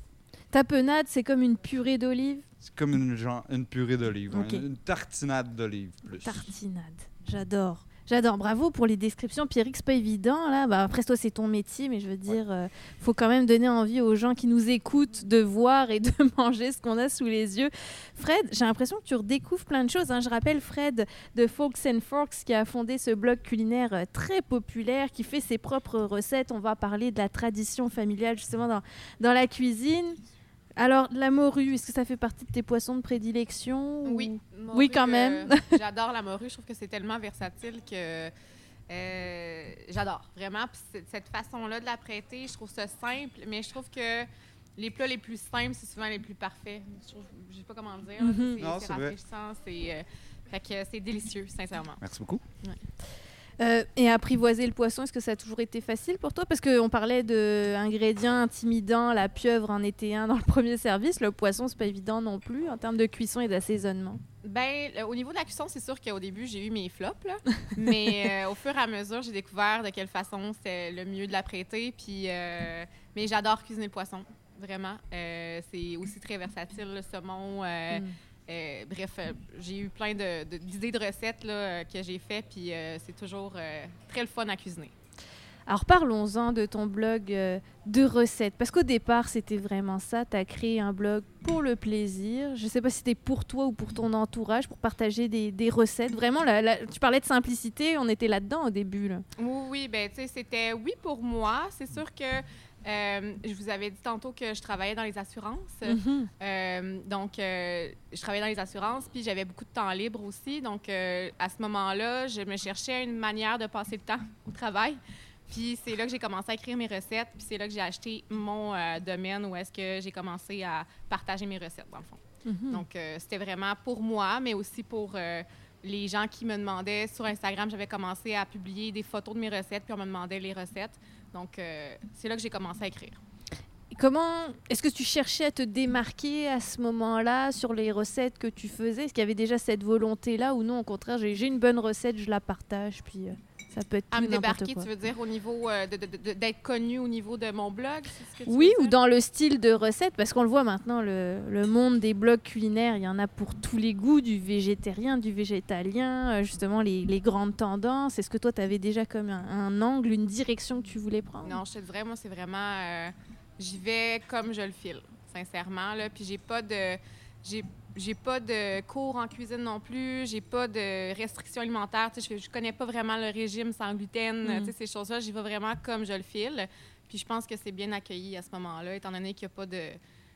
Tapenade, c'est comme une purée d'olive. C'est comme une, genre, une purée d'olive, hein, une, tartinade d'olive plus. Tartinade. J'adore. J'adore. Bravo pour les descriptions. Pierrick, c'est pas évident. Là. Bah, après, toi, c'est ton métier, mais je veux dire, euh, faut quand même donner envie aux gens qui nous écoutent de voir et de *laughs* manger ce qu'on a sous les yeux. Fred, j'ai l'impression que tu redécouvres plein de choses. hein. Je rappelle Fred de Folks and Forks qui a fondé ce blog culinaire euh, très populaire, qui fait ses propres recettes. On va parler de la tradition familiale justement dans, dans la cuisine. Alors, la morue, est-ce que ça fait partie de tes poissons de prédilection ou- Oui. morue, Oui, quand même. euh, *laughs* j'adore la morue. Je trouve que c'est tellement versatile que euh, j'adore vraiment. Puis cette façon-là de la prêter, je trouve ça simple, mais je trouve que les plats les plus simples, c'est souvent les plus parfaits. Je trouve, je sais pas comment dire. Mhm. C'est Non, c'est c'est vrai. rafraîchissant. C'est euh, fait que c'est délicieux, sincèrement. Merci beaucoup. Euh, et apprivoiser le poisson, est-ce que ça a toujours été facile pour toi? Parce qu'on parlait d'ingrédients intimidants, la pieuvre en était un dans le premier service. Le poisson, c'est pas évident non plus en termes de cuisson et d'assaisonnement. Ben, au niveau de la cuisson, c'est sûr qu'au début, j'ai eu mes flops, là. *laughs* mais euh, au fur et à mesure, j'ai découvert de quelle façon c'était le mieux de la prêter. Puis, euh, mais j'adore cuisiner le poisson, vraiment. C'est aussi très versatile, le saumon. Mm. Euh, bref, euh, j'ai eu plein de- de- d'idées de, recettes là, euh, que j'ai fait, puis c'est toujours très le fun à cuisiner. Alors parlons-en de ton blog de recettes, parce qu'au départ c'était vraiment ça, tu as créé un blog pour le plaisir, je ne sais pas si c'était pour toi ou pour ton entourage, pour partager des, des recettes. Vraiment, la- la- tu parlais de simplicité, on était là-dedans au début. là. Oui, oui, ben, c'était oui pour moi. C'est sûr que euh, je vous avais dit tantôt que je travaillais dans les assurances. Mhm. Euh, donc, euh, je travaillais dans les assurances, puis j'avais beaucoup de temps libre aussi. Donc, à ce moment-là, je me cherchais une manière de passer le temps au travail. Puis c'est là que j'ai commencé à écrire mes recettes, puis c'est là que j'ai acheté mon domaine où est-ce que j'ai commencé à partager mes recettes, dans le fond. Mhm. Donc, c'était vraiment pour moi, mais aussi pour les gens qui me demandaient sur Instagram. J'avais commencé à publier des photos de mes recettes, puis on me demandait les recettes. Donc, euh, c'est là que j'ai commencé à écrire. Comment est-ce que tu cherchais à te démarquer à ce moment-là sur les recettes que tu faisais? Est-ce qu'il y avait déjà cette volonté-là ou non? Au contraire, j'ai une bonne recette, je la partage, puis euh, ça peut être À me débarquer, quoi. tu veux dire, au niveau euh, d'être connu au niveau de mon blog? c'est ce que tu Oui, ou dans le style de recette, parce qu'on le voit maintenant, le, le monde des blogs culinaires, il y en a pour tous les goûts, du végétarien, du végétalien, euh, justement les, les grandes tendances. Est-ce que toi, tu avais déjà comme un, un angle, une direction que tu voulais prendre? Non, je te dirais, moi, c'est vraiment. euh, J'y vais comme je le file, sincèrement. Là. Puis j'ai pas de. J'ai, j'ai pas de cours en cuisine non plus. J'ai pas de restrictions alimentaires. Je, je connais pas vraiment le régime sans gluten. Mm. Ces choses-là, j'y vais vraiment comme je le file. Puis je pense que c'est bien accueilli à ce moment-là, étant donné qu'il n'y a pas de.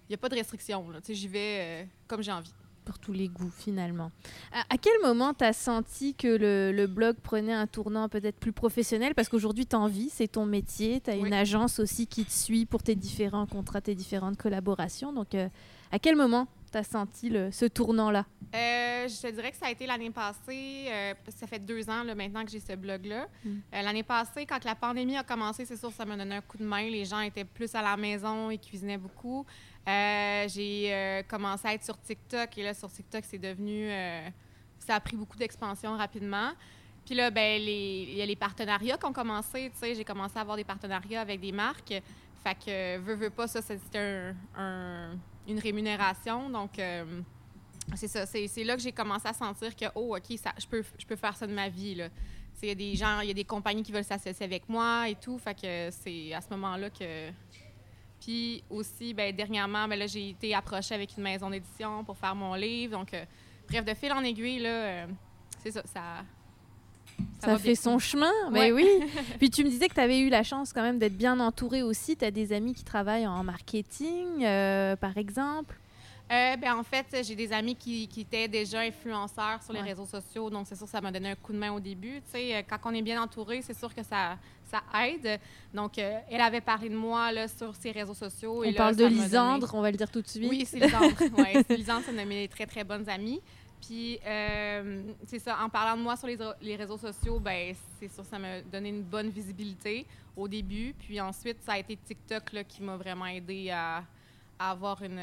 Il y a pas de restrictions. j'y vais euh, comme j'ai envie. pour tous les goûts finalement. À, à quel moment tu as senti que le, le blog prenait un tournant peut-être plus professionnel? Parce qu'aujourd'hui, tu en vis, c'est ton métier, tu as Oui. une agence aussi qui te suit pour tes différents contrats, tes différentes collaborations. Donc, euh, à quel moment tu as senti le- ce tournant-là? Euh, je te dirais que ça a été l'année passée, euh, ça fait deux ans là, maintenant que j'ai ce blog-là. Mm. Euh, l'année passée, quand la pandémie a commencé, c'est sûr que ça m'a donné un coup de main. Les gens étaient plus à la maison, ils cuisinaient beaucoup. J'ai commencé à être sur TikTok et là, sur TikTok, c'est devenu... ça a pris beaucoup d'expansion rapidement. Puis là, ben, il y a les partenariats qui ont commencé. Tu sais, j'ai commencé à avoir des partenariats avec des marques. Fait que, veux, veux pas, ça, c'était un- un- une rémunération. Donc, euh, c'est ça. C'est là que j'ai commencé à sentir que, oh, OK, ça, je, peux, je peux faire ça de ma vie. Il y a des gens, il y a des compagnies qui veulent s'associer avec moi et tout. Fait que c'est à ce moment-là que. Puis aussi, ben, dernièrement, ben, j'ai été approchée avec une maison d'édition pour faire mon livre. Donc, euh, bref, de fil en aiguille, là, euh, c'est. Ça, Ça, fait bien. son chemin, Ouais. mais oui. *laughs* Puis tu me disais que tu avais eu la chance quand même d'être bien entourée aussi. Tu as des amis qui travaillent en marketing, euh, par exemple. Euh, ben, en fait, j'ai des amis qui, qui étaient déjà influenceurs sur les Ouais. réseaux sociaux, donc c'est sûr que ça m'a donné un coup de main au début. Tu sais, euh, quand on est bien entouré, c'est sûr que ça, ça aide. Donc, euh, elle avait parlé de moi là, sur ses réseaux sociaux. et On là, parle de donné- Lisandre, on va le dire tout de suite. Oui, c'est Lisandre. *laughs* ouais, Lisandre, c'est une de mes très, très bonnes amies. Puis, euh, c'est ça, en parlant de moi sur les, réseaux sociaux, ben c'est sûr, ça m'a donné une bonne visibilité au début. Puis ensuite, ça a été TikTok là, qui m'a vraiment aidé à, à avoir une,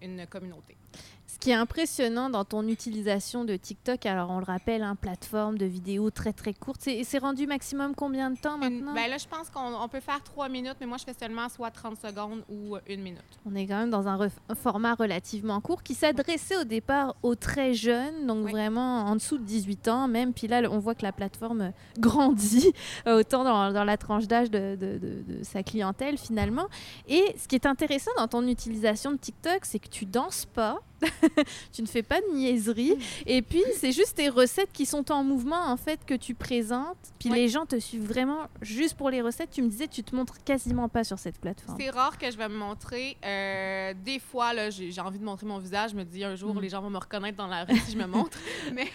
une communauté. Ce qui est impressionnant dans ton utilisation de TikTok, alors on le rappelle, hein, plateforme de vidéos très très courte, c'est rendu maximum combien de temps Une- maintenant? ben là, je pense qu'on on peut faire trois minutes, mais moi, je fais seulement soit 30 secondes ou une minute. On est quand même dans un, ref- un format relativement court qui s'adressait au départ aux très jeunes, donc Oui. vraiment en dessous de 18 ans même. Puis là, on voit que la plateforme *laughs* grandit euh, autant dans, dans la tranche d'âge de, de- de- de sa clientèle finalement. Et ce qui est intéressant dans ton utilisation de TikTok, c'est que tu danses pas. *laughs* tu ne fais pas de niaiserie. Et puis, c'est juste tes recettes qui sont en mouvement, en fait, que tu présentes. Puis Ouais. les gens te suivent vraiment juste pour les recettes. Tu me disais, tu te montres quasiment pas sur cette plateforme. C'est rare que je vais me montrer. Euh, des fois, là, j'ai envie de montrer mon visage. Je me dis un jour, Mm. les gens vont me reconnaître dans la rue si je me montre. *laughs* *laughs* mais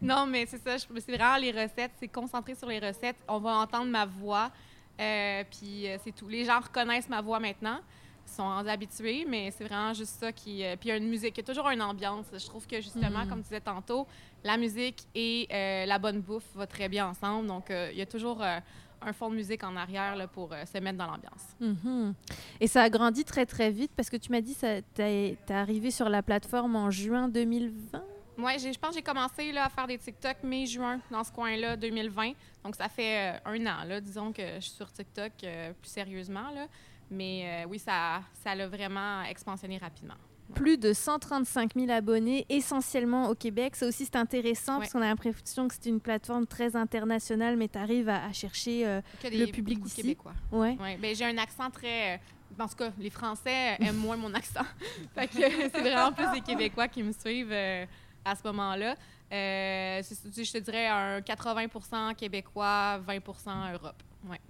non, mais c'est ça. je- C'est vraiment les recettes. C'est concentré sur les recettes. On va entendre ma voix. euh, puis euh, c'est tout. Les gens reconnaissent ma voix maintenant. Sont rendus habitués, mais c'est vraiment juste ça qui. euh, puis il y a une musique. Il y a toujours une ambiance. Je trouve que justement, Mm. comme tu disais tantôt, la musique et euh, la bonne bouffe vont très bien ensemble. Donc euh, il y a toujours un fond de musique en arrière là, pour euh, se mettre dans l'ambiance. Mhm. Et ça a grandi très très vite parce que tu m'as dit que tu es arrivé sur la plateforme en juin 2020. Moi, je pense que j'ai commencé là, à faire des TikTok mai-juin dans ce coin-là, 2020. Donc, ça fait euh, un an, là, disons que je suis sur TikTok euh, plus sérieusement. Là. Mais euh, oui, ça ça l'a vraiment expansionné rapidement. plus de 135 000 abonnés, essentiellement au Québec. Ça aussi, c'est intéressant parce qu'on a l'impression que c'est une plateforme très internationale, mais tu arrives à, à chercher euh, le public d'ici. Québécois. Ouais. Ouais, ben, j'ai un accent très. euh, En tout cas, les Français aiment moins mon *laughs* accent. fait que c'est vraiment plus les Québécois qui me suivent euh, à ce moment-là. Je te dirais un 80% Québécois, 20% Europe. Ouais.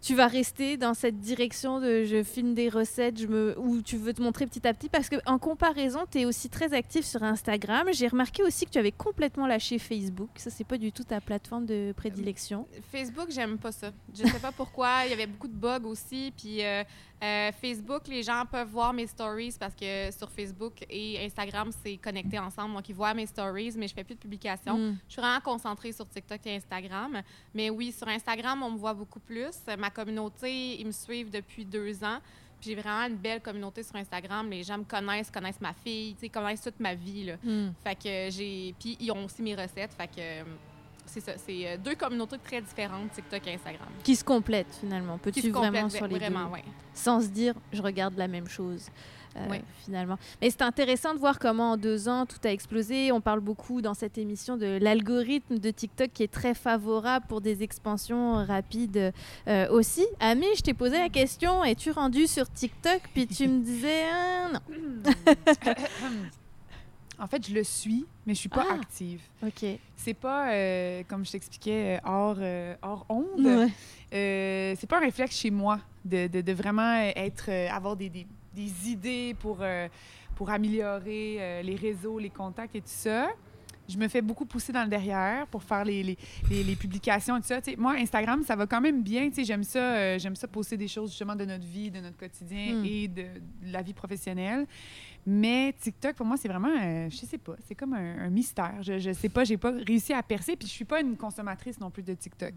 Tu vas rester dans cette direction de je filme des recettes je me, ou tu veux te montrer petit à petit parce qu'en comparaison, tu es aussi très actif sur Instagram. J'ai remarqué aussi que tu avais complètement lâché Facebook. Ça, c'est pas du tout ta plateforme de prédilection. Facebook, j'aime pas ça. Je sais pas pourquoi. Il y avait beaucoup de bugs aussi. Puis euh, euh, Facebook, les gens peuvent voir mes stories parce que sur Facebook et Instagram, c'est connecté ensemble. Donc, ils voient mes stories, mais je fais plus de publications. Mm. Je suis vraiment concentrée sur TikTok et Instagram. Mais oui, sur Instagram, on me voit beaucoup plus. Ma communauté, ils me suivent depuis deux ans. Puis j'ai vraiment une belle communauté sur Instagram. Les gens me connaissent, connaissent ma fille, connaissent toute ma vie. Là. Mm. Fait que j'ai. Puis ils ont aussi mes recettes. Fait que euh, c'est ça. C'est euh, deux communautés très différentes, TikTok et Instagram. Qui se complètent finalement. Peux-tu vraiment sur les vraiment, deux? ouais. sans se dire je regarde la même chose. Euh, Oui. finalement. Mais c'est intéressant de voir comment en deux ans tout a explosé. On parle beaucoup dans cette émission de l'algorithme de TikTok qui est très favorable pour des expansions rapides euh, aussi. Ami, je t'ai posé la question es-tu rendu sur TikTok? Puis tu me disais Ah, non. *laughs* En fait, je le suis, mais je suis pas Ah. active. Ok. C'est pas, euh, comme je t'expliquais, hors, euh, hors onde. Ouais. Euh, c'est pas un réflexe chez moi de, de- de vraiment être, avoir des, des- des idées pour, euh, pour améliorer euh, les réseaux, les contacts et tout ça. Je me fais beaucoup pousser dans le derrière pour faire les, les, les- les publications et tout ça. Moi, Instagram, ça va quand même bien. J'aime ça, euh, j'aime ça poster des choses justement de notre vie, de notre quotidien Mm. et de, de la vie professionnelle. Mais TikTok, pour moi, c'est vraiment, je sais pas, c'est comme un, un mystère. Je, je sais pas, j'ai pas réussi à percer. Puis je suis pas une consommatrice non plus de TikTok.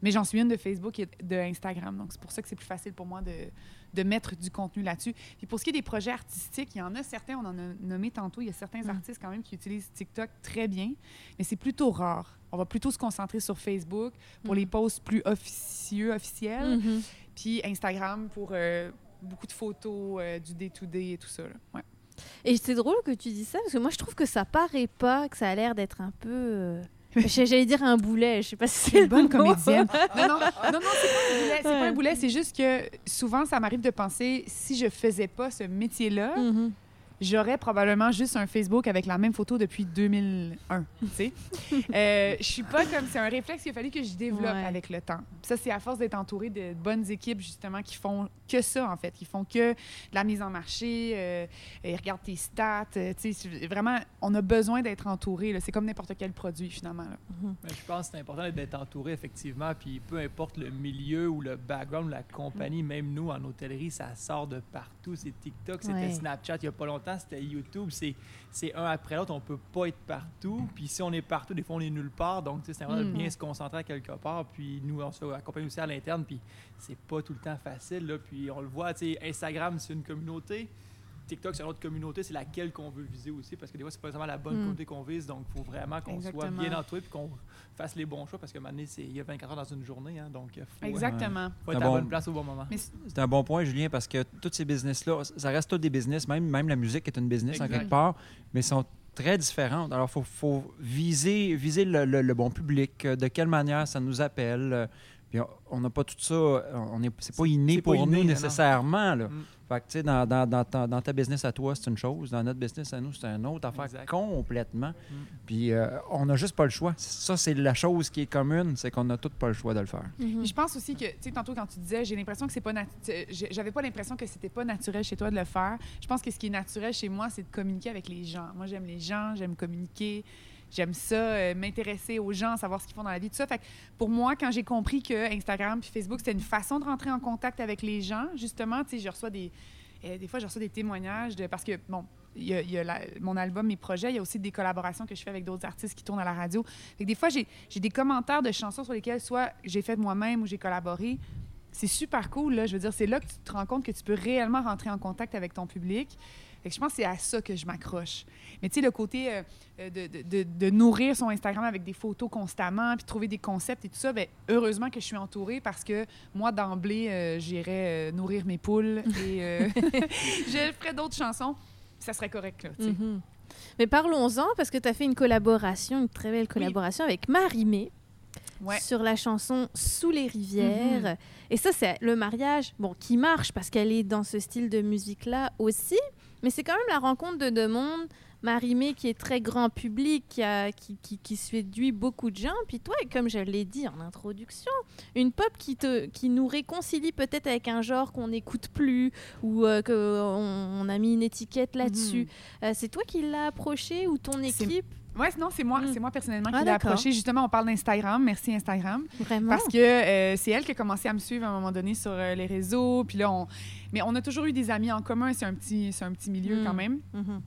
Mais j'en suis une de Facebook et de Instagram. Donc, c'est pour ça que c'est plus facile pour moi de, de mettre du contenu là-dessus. Puis pour ce qui est des projets artistiques, il y en a certains, on en a nommé tantôt, il y a certains Mm. artistes quand même qui utilisent TikTok très bien, mais c'est plutôt rare. On va plutôt se concentrer sur Facebook pour Mm. les posts plus officieux, officiels, Mhm. puis Instagram pour euh, beaucoup de photos, euh, du day-to-day et tout ça. là. Ouais. Et c'est drôle que tu dis ça parce que moi je trouve que ça paraît pas, que ça a l'air d'être un peu. J'allais dire un boulet, je sais pas si c'est une le bonne comédienne. *laughs* Non, non, non, non, c'est pas un boulet. C'est pas Ouais. un boulet. C'est juste que souvent, ça m'arrive de penser, si je faisais pas ce métier-là, Mhm. J'aurais probablement juste un Facebook avec la même photo depuis 2001. Tu sais, *laughs* euh, je suis pas comme c'est un réflexe qu'il a fallu que je développe Ouais. avec le temps. Ça, c'est à force d'être entouré de bonnes équipes justement qui font que ça en fait, qui font que de la mise en marché, euh, ils regardent tes stats. euh, tu sais, vraiment, on a besoin d'être entouré. C'est comme n'importe quel produit finalement. là. Mais je pense que c'est important d'être entouré, effectivement. Puis peu importe le milieu ou le background, la compagnie, même nous, en hôtellerie, ça sort de partout. C'est TikTok, c'était Ouais. Snapchat il n'y a pas longtemps, c'était YouTube. C'est, c'est un après l'autre. On peut pas être partout. Puis si on est partout, des fois, on est nulle part. Donc, c'est important Mm. de bien se concentrer à quelque part. Puis nous, on se fait accompagner aussi à l'interne. Puis c'est pas tout le temps facile. Là. Puis on le voit, Instagram, c'est une communauté. TikTok, c'est une autre communauté, c'est laquelle qu'on veut viser aussi, parce que des fois, c'est pas vraiment la bonne Mm. communauté qu'on vise, donc il faut vraiment qu'on soit bien entouré puis qu'on fasse les bons choix, parce que maintenant, c'est- il y a 24 heures dans une journée, hein, donc il faut, euh, Exactement. faut être à la bon. bonne place au bon moment. Mais C'est un bon point, Julien, parce que tous ces business-là, ça reste tous des business, même, même la musique est une business en quelque part, mais sont très différentes. Alors, il faut, faut viser, viser le, le- le bon public, euh, de quelle manière ça nous appelle. euh, Puis on- n'a pas tout ça, euh, on est, c'est pas inné c'est pas pour inné, nous nécessairement. Là. Mm. Fait que, tu sais, dans, dans, dans, ta, dans ta business à toi, c'est une chose. Dans notre business à nous, c'est une autre affaire Exact. complètement. Mm. Puis euh, on n'a juste pas le choix. Ça, c'est la chose qui est commune, c'est qu'on n'a tout pas le choix de le faire. Puis je pense aussi que, tu sais, tantôt quand tu disais, j'ai l'impression que c'est pas j'avais pas l'impression que c'était pas naturel chez toi de le faire. Je pense que ce qui est naturel chez moi, c'est de communiquer avec les gens. Moi, j'aime les gens, j'aime communiquer, j'aime ça, euh, m'intéresser aux gens, savoir ce qu'ils font dans la vie, tout ça. Fait que pour moi, quand j'ai compris que Instagram puis Facebook, c'était une façon de rentrer en contact avec les gens, justement, tu sais, je reçois des. euh, des fois, je reçois des témoignages de. Parce que, bon, il y a, y a mon album, mes projets, il y a aussi des collaborations que je fais avec d'autres artistes qui tournent à la radio. Fait des fois, j'ai j'ai des commentaires de chansons sur lesquelles soit j'ai fait moi-même ou j'ai collaboré. c'est super cool, là. Je veux dire, c'est là que tu te rends compte que tu peux réellement rentrer en contact avec ton public. Fait que je pense que c'est à ça que je m'accroche. Mais tu sais, le côté euh, euh, de, de- de- nourrir son Instagram avec des photos constamment, puis trouver des concepts et tout ça, bien, heureusement que je suis entourée parce que moi, d'emblée, euh, j'irais euh, nourrir mes poules et euh, *laughs* *laughs* je ferais d'autres chansons. Ça serait correct, là. Mhm. Mais parlons-en, parce que tu as fait une collaboration, une très belle collaboration avec Marie-Mé Ouais. sur la chanson Sous les rivières. Et ça, c'est le mariage bon, qui marche parce qu'elle est dans ce style de musique-là aussi. Mais c'est quand même la rencontre de deux mondes. Marie-Mé qui est très grand public, qui, a- qui, qui, qui séduit beaucoup de gens. Puis toi, comme je l'ai dit en introduction, une pop qui, te, qui nous réconcilie peut-être avec un genre qu'on n'écoute plus ou euh, qu'on on a mis une étiquette là-dessus. Euh, c'est toi qui l'as approché ou ton équipe Ouais, non, c'est moi, Mm. c'est moi personnellement Ah, qui l'ai d'accord. approché. Justement, on parle d'Instagram. Merci Instagram. Vraiment? Parce que euh, c'est elle qui a commencé à me suivre à un moment donné sur euh, les réseaux. Puis là, on... Mais on a toujours eu des amis en commun. C'est un petit, c'est un petit milieu Mm. quand même. Mhm.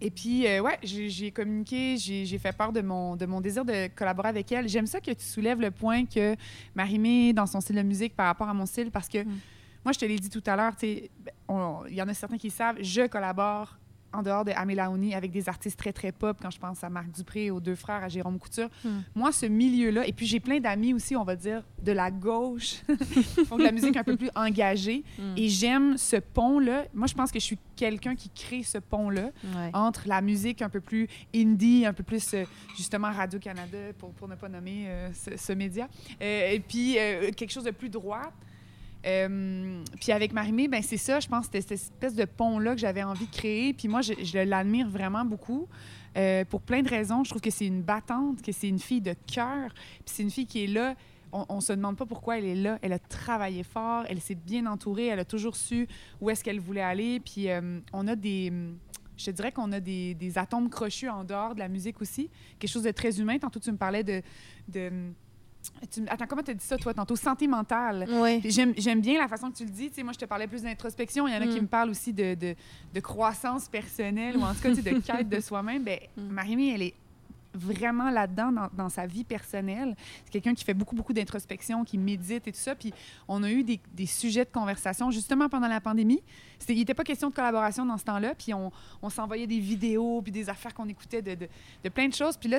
Et puis, euh, ouais, j'ai communiqué, j'ai fait part de mon, de mon désir de collaborer avec elle. J'aime ça que tu soulèves le point que Marie-Mé, dans son style de musique par rapport à mon style, parce que Mm. moi, je te l'ai dit tout à l'heure, tu sais, ben, il y en a certains qui savent, je collabore en dehors de Amélie Ouni avec des artistes très, très pop, quand je pense à Marc Dupré, aux deux frères, à Jérôme Couture. Mm. Moi, ce milieu-là, et puis j'ai plein d'amis aussi, on va dire, de la gauche, qui *laughs* font de la musique un peu plus engagée. Mm. Et j'aime ce pont-là. Moi, je pense que je suis quelqu'un qui crée ce pont-là Ouais. entre la musique un peu plus indie, un peu plus euh, justement Radio-Canada, pour, pour ne pas nommer euh, ce, ce média, euh, et puis euh, quelque chose de plus droit. Euh, puis avec Marimé, ben c'est ça, je pense c'était cette espèce de pont-là que j'avais envie de créer. Puis moi, je, l'admire vraiment beaucoup. euh, pour plein de raisons. Je trouve que c'est une battante, que c'est une fille de cœur. Puis c'est une fille qui est là. On, on se demande pas pourquoi elle est là. Elle a travaillé fort, elle s'est bien entourée, elle a toujours su où est-ce qu'elle voulait aller. Puis euh, on a des. Je dirais qu'on a des, atomes crochus en dehors de la musique aussi. Quelque chose de très humain. Tantôt, tu me parlais de tu attends, comment tu as dit ça, toi, tantôt? Santé mentale. Puis J'aime bien la façon que tu le dis. Tu sais, moi, je te parlais plus d'introspection. Il y en a qui Mm. me parlent aussi de, de, de croissance personnelle ou en tout cas tu sais, de *laughs* quête de soi-même. Ben, Mm. Marie-Mé, elle est vraiment là-dedans dans, dans sa vie personnelle. C'est quelqu'un qui fait beaucoup, beaucoup d'introspection, qui médite et tout ça. Puis on a eu des, des sujets de conversation justement pendant la pandémie. C'était- Il n'était pas question de collaboration dans ce temps-là. Puis on, on s'envoyait des vidéos, puis des affaires qu'on écoutait de, de, de plein de choses. Puis là,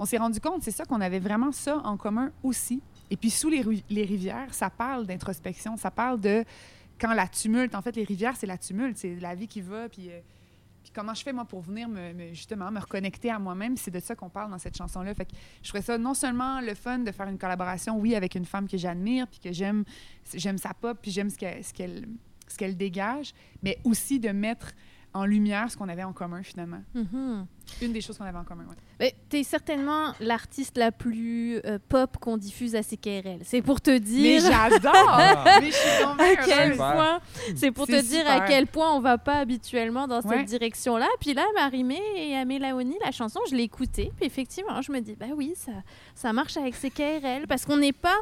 on s'est rendu compte, c'est ça, qu'on avait vraiment ça en commun aussi. Et puis sous les, rivières, ça parle d'introspection, ça parle de quand la tumulte, en fait, les rivières, c'est la tumulte, c'est la vie qui va, puis, euh, comment je fais, moi, pour venir me, me- justement me reconnecter à moi-même, c'est de ça qu'on parle dans cette chanson-là. Fait que je trouvais ça non seulement le fun de faire une collaboration, oui, avec une femme que j'admire, puis que j'aime, j'aime sa pop, puis j'aime ce qu'elle, dégage, mais aussi de mettre en lumière ce qu'on avait en commun, finalement. Mhm. Une des choses qu'on avait en commun, ouais. Mais t'es certainement l'artiste la plus euh, pop qu'on diffuse à CKRL. C'est pour te Mais dire j'adore! mais je suis tombée à quel point. C'est pour te dire *laughs* à quel point on va pas habituellement dans Ouais. cette direction-là. Puis là, Marimé et Amé Laoni, la chanson, je l'ai écoutée. Puis effectivement, je me dis, bah oui, ça, ça marche avec CKRL. Parce qu'on n'est pas.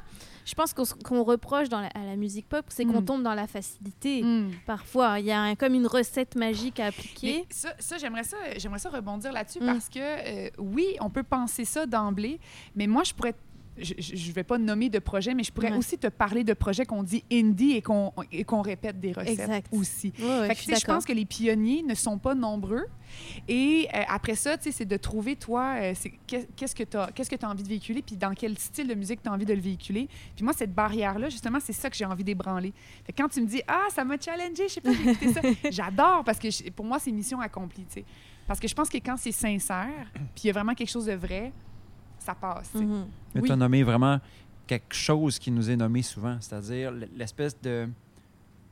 Je pense qu'on reproche dans la, à la musique pop, c'est qu'on Mm. tombe dans la facilité. Mm. Parfois, il y a un- comme une recette magique à appliquer. Mais ça, ça, j'aimerais ça, j'aimerais ça rebondir là-dessus Mm. parce que euh, oui, on peut penser ça d'emblée, mais moi, je pourrais. Je ne vais pas nommer de projet, mais je pourrais Ouais. aussi te parler de projets qu'on dit indie et qu'on et qu'on répète des recettes Exact. aussi. Fait que, je pense que les pionniers ne sont pas nombreux. Et euh, après ça, c'est de trouver, toi, euh, qu'est-ce que tu as, que as envie de véhiculer, puis dans quel style de musique tu as envie de le véhiculer. Puis moi, cette barrière-là, justement, c'est ça que j'ai envie d'ébranler. Fait que quand tu me dis, ah, ça m'a challengé, je sais pas, j'ai écouté ça, *laughs* j'adore parce que pour moi, c'est mission accomplie, tu sais. Parce que je pense que quand c'est sincère, *clears throat* puis il y a vraiment quelque chose de vrai, ça passe. sais. Mhm. Mais Oui. tu as nommé vraiment quelque chose qui nous est nommé souvent, c'est-à-dire l'espèce de...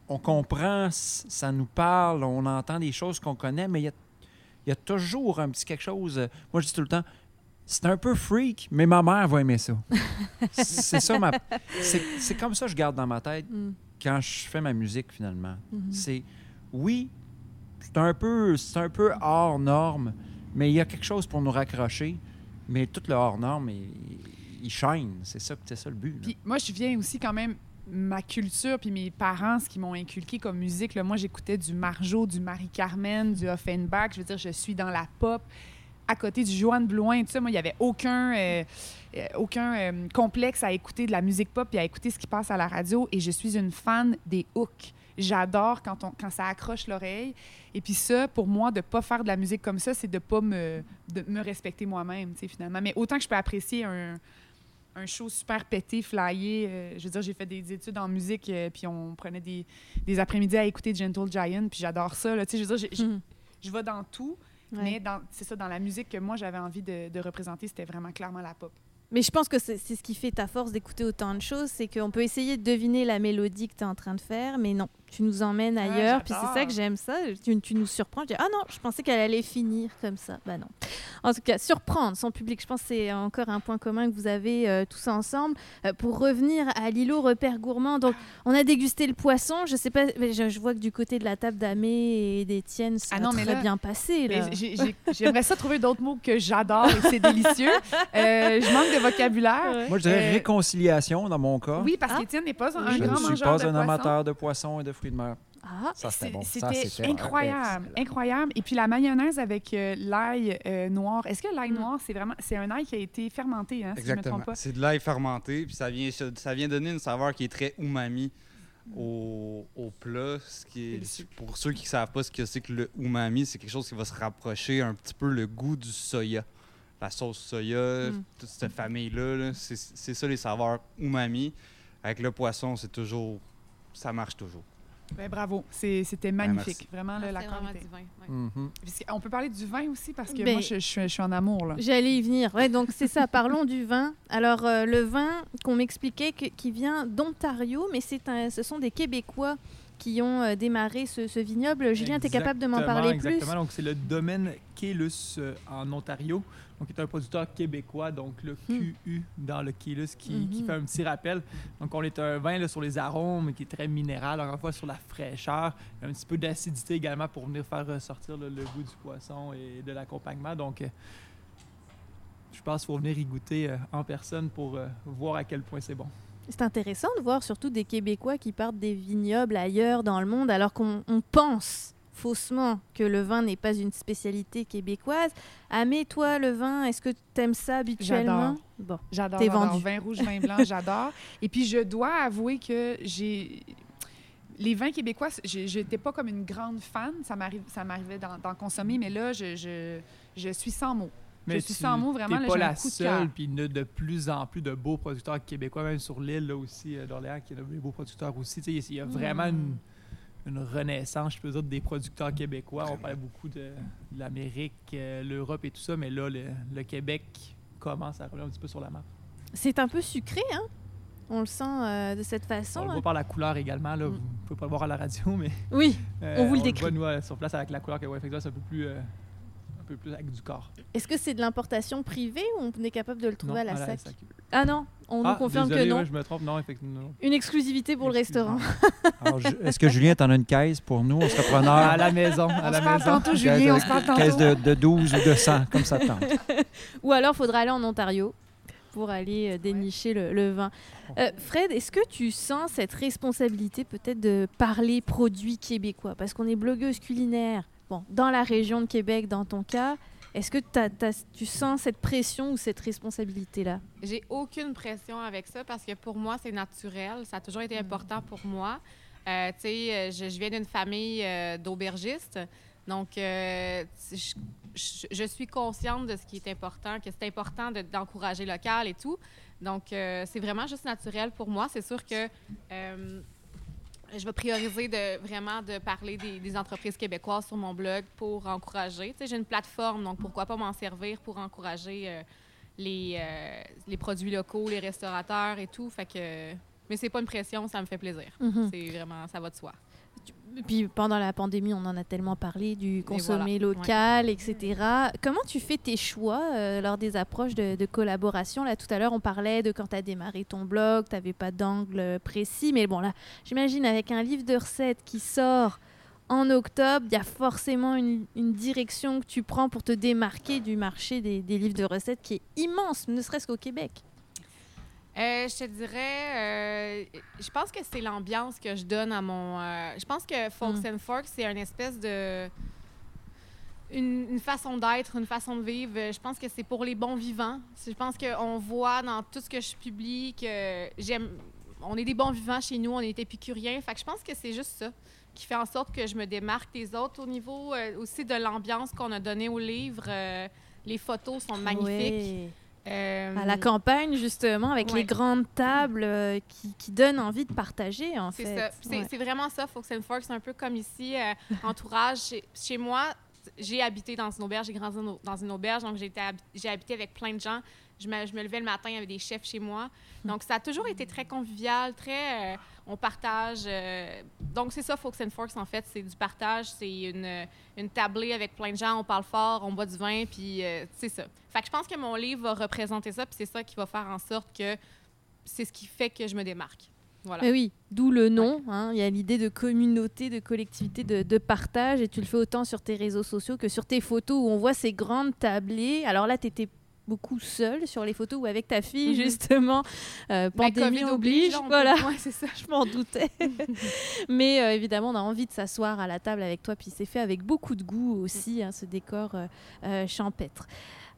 On comprend, ça nous parle, on entend des choses qu'on connaît, mais il y a, il y a toujours un petit quelque chose... euh, Moi, je dis tout le temps, c'est un peu freak, mais ma mère va aimer ça. *laughs* c'est ça, ma... C'est comme ça que je garde dans ma tête Mm. quand je fais ma musique, finalement. Mhm. C'est... Oui, c'est un peu c'est un peu hors norme, mais il y a quelque chose pour nous raccrocher. Mais tout le hors norme, il, il shine. C'est ça, c'est le but. Puis moi, je viens aussi quand même ma culture puis mes parents, ce qu'ils m'ont inculqué comme musique. Là, moi, j'écoutais du Marjo, du Marie-Carmen, du Offenbach. Je veux dire, je suis dans la pop. à côté du Joanne Blouin, tout ça. Moi, il n'y avait aucun, euh, euh, aucun euh, complexe à écouter de la musique pop et à écouter ce qui passe à la radio. Et je suis une fan des hooks. J'adore quand, on, quand ça accroche l'oreille. Et puis ça, pour moi, de ne pas faire de la musique comme ça, c'est de ne pas me, de me respecter moi-même, tu sais, finalement. Mais autant que je peux apprécier un, un show super pété, flyé. euh, je veux dire, j'ai fait des études en musique, euh, puis on prenait des, des après-midi à écouter Gentle Giant, puis j'adore ça. Là. Tu sais, je veux dire, Mhm. je vais dans tout, Ouais. mais dans- c'est ça, dans la musique que moi, j'avais envie de, de représenter, c'était vraiment clairement la pop. Mais je pense que c'est c'est ce qui fait ta force d'écouter autant de choses, c'est qu'on peut essayer de deviner la mélodie que tu es en train de faire, mais non, tu nous emmènes Ouais, ailleurs. puis c'est ça que j'aime ça. Tu, tu nous surprends. Je dis, ah non, je pensais qu'elle allait finir comme ça. Bah non. En tout cas, surprendre son public, je pense que c'est encore un point commun que vous avez euh, tous ensemble. Euh, pour revenir à l'îlot repère gourmand, donc on a dégusté le poisson. Je sais pas, mais je, je vois que du côté de la table d'Amé et d'Étienne, ça Ah a non, mais très là- bien passé. J'aimerais ça trouver d'autres mots que j'adore et c'est délicieux. Euh, je manque de vocabulaire. Ouais. Moi, je dirais Euh, réconciliation dans mon cas. Oui, parce Ah. qu'Étienne n'est pas un je ne grand suis mangeur pas de un poisson. amateur de poissons et de fruits de mer. Ah, Ça, c'était bon. Incroyable, incroyable. Et puis la mayonnaise avec euh, l'ail euh, noir. Est-ce que l'ail Mm. noir, c'est vraiment, c'est un ail qui a été fermenté, hein, si je ne me Exactement. trompe pas? C'est de l'ail fermenté, puis ça vient, ça vient donner une saveur qui est très umami Mm. au, au plat. Ce qui est, Délicieux. pour ceux qui ne savent pas ce que c'est que le umami, c'est quelque chose qui va se rapprocher un petit peu le goût du soya. La sauce soya, Mm. toute cette famille-là, là, c'est c'est ça les saveurs umami. Avec le poisson, c'est toujours. Ça marche toujours. Ben, bravo, c'était Ben, magnifique, vraiment là, la vraiment ouais. Mhm. Puis, On peut parler du vin aussi parce que Ben- moi, je, je suis- je suis en amour. Là. J'allais y venir. Ouais, donc c'est ça. Parlons du vin. Alors euh, le vin qu'on m'expliquait qui vient d'Ontario, mais c'est un, ce sont des Québécois qui ont euh, démarré ce, ce vignoble. Julien, tu es capable de m'en Exactement, parler Exactement. plus Donc, c'est le domaine Kélus euh, en Ontario. Donc, est un producteur québécois, donc le Hmm. QU dans le Kélus qui, qui Mhm. fait un petit rappel. Donc, on est un vin là, sur les arômes qui est très minéral, encore une fois sur la fraîcheur, un petit peu d'acidité également pour venir faire ressortir là, le goût du poisson et de l'accompagnement. Donc, euh, je pense qu'il faut venir y goûter euh, en personne pour voir à quel point c'est bon. C'est intéressant de voir surtout des Québécois qui partent des vignobles ailleurs dans le monde, alors qu'on on pense faussement que le vin n'est pas une spécialité québécoise. Amé, toi, le vin, est-ce que tu aimes ça habituellement? J'adore. Bon. J'adore. T'es vendu. Vin rouge, vin blanc, *laughs* j'adore. Et puis, je dois avouer que j'ai. Les vins québécois, je n'étais pas comme une grande fan. Ça m'arrivait d'en d'en consommer, mais là, je, je, je suis sans mots. Je suis sans mots, vraiment, t'es pas la de seule, puis il y a de plus en plus de beaux producteurs québécois, même sur l'île là aussi, euh, d'Orléans, qui a des beaux producteurs aussi. Tu sais, Il y a vraiment une, une renaissance, je peux dire, des producteurs québécois. On parlait beaucoup de, de l'Amérique, euh, l'Europe et tout ça, mais là, le, le Québec commence à revenir un petit peu sur la map. C'est un peu sucré, hein? On le sent euh, de cette façon. On le hein? voit par la couleur également. Là. Mm. Vous ne pouvez pas le voir à la radio, mais Oui. *laughs* euh, On vous le voit, décrit. nous, euh, sur place avec la couleur, que, ouais, effectivement, c'est un peu plus... un peu plus avec du corps. Est-ce que c'est de l'importation privée ou on est capable de le trouver Non, à la SAC SAQ. Ah non, on nous Ah, confirme désolé, que non. ouais, je me trompe. Non, effectivement. non. Une exclusivité pour le restaurant. *laughs* Est-ce que Julien, t'en as une caisse pour nous? On serait preneur. À la maison, à On la se parle maison. tantôt, Julien, de- on se parle tantôt. Caisse de, de 12 ou de 100, comme ça te tente. *laughs* Ou alors, faudra aller en Ontario pour aller euh, dénicher le, le vin. Euh, Fred, est-ce que tu sens cette responsabilité peut-être de parler produits québécois? Parce qu'on est blogueuse culinaire, bon, dans la région de Québec, dans ton cas. Est-ce que tu sens cette pression ou cette responsabilité-là? J'ai aucune pression avec ça parce que pour moi, c'est naturel. Ça a toujours été important pour moi. Euh, tu sais, euh, je, je viens d'une famille euh, d'aubergistes. Donc, euh, je, je- je suis consciente de ce qui est important, que c'est important de- d'encourager local et tout. Donc, c'est vraiment juste naturel pour moi. C'est sûr que je vais prioriser de vraiment de parler des, des entreprises québécoises sur mon blog pour encourager. Tu sais, j'ai une plateforme, donc pourquoi pas m'en servir pour encourager euh, les, euh, les produits locaux, les restaurateurs et tout. Fait que, mais c'est pas une pression, ça me fait plaisir. Mhm. C'est vraiment, ça va de soi. Puis pendant la pandémie, on en a tellement parlé du consommer voilà, local, etc. Comment tu fais tes choix euh, lors des approches de, de collaboration? Là, tout à l'heure, on parlait de quand tu as démarré ton blog, tu n'avais pas d'angle précis. Mais bon, là, j'imagine avec un livre de recettes qui sort en octobre, il y a forcément une, une direction que tu prends pour te démarquer du marché des, des livres de recettes qui est immense, ne serait-ce qu'au Québec. Euh, je te dirais, euh, je pense que c'est l'ambiance que je donne à mon. euh, je pense que Folks and Forks, c'est une espèce de. une, une façon d'être, une façon de vivre. Je pense que c'est pour les bons vivants. Je pense qu'on voit dans tout ce que je publie que j'aime. On est des bons vivants chez nous, on est épicuriens. Fait que je pense que c'est juste ça qui fait en sorte que je me démarque des autres au niveau aussi de l'ambiance qu'on a donnée au livre. Les photos sont magnifiques. Euh, À la campagne, justement, avec Ouais. les grandes tables euh, qui, qui donnent envie de partager, en C'est fait. ça. C'est Ouais. vraiment ça, Fox and Forks, un peu comme ici, euh, entourage. Chez, chez moi, j'ai habité dans une auberge, j'ai grandi dans- une auberge, donc j'ai hab- habité avec plein de gens. Je me, je me levais le matin, il y avait des chefs chez moi. Donc, ça a toujours été très convivial, très... on partage. euh, donc, c'est ça, Fox and Forks, en fait. C'est du partage. C'est une, une tablée avec plein de gens. On parle fort, on boit du vin, puis euh, c'est ça. Fait que je pense que mon livre va représenter ça, puis c'est ça qui va faire en sorte que c'est ce qui fait que je me démarque. Voilà. Mais oui, d'où le nom. hein. Il y a l'idée de communauté, de collectivité, de, de partage. Et tu le fais autant sur tes réseaux sociaux que sur tes photos où on voit ces grandes tablées. Alors là, tu étais beaucoup seule sur les photos ou avec ta fille, Mhm. justement. Euh, pandémie COVID oblige. là, peut- voilà, ouais, c'est ça. *laughs* je m'en doutais. *laughs* Mais euh, évidemment, on a envie de s'asseoir à la table avec toi. Puis c'est fait avec beaucoup de goût aussi, hein, ce décor euh, euh, champêtre.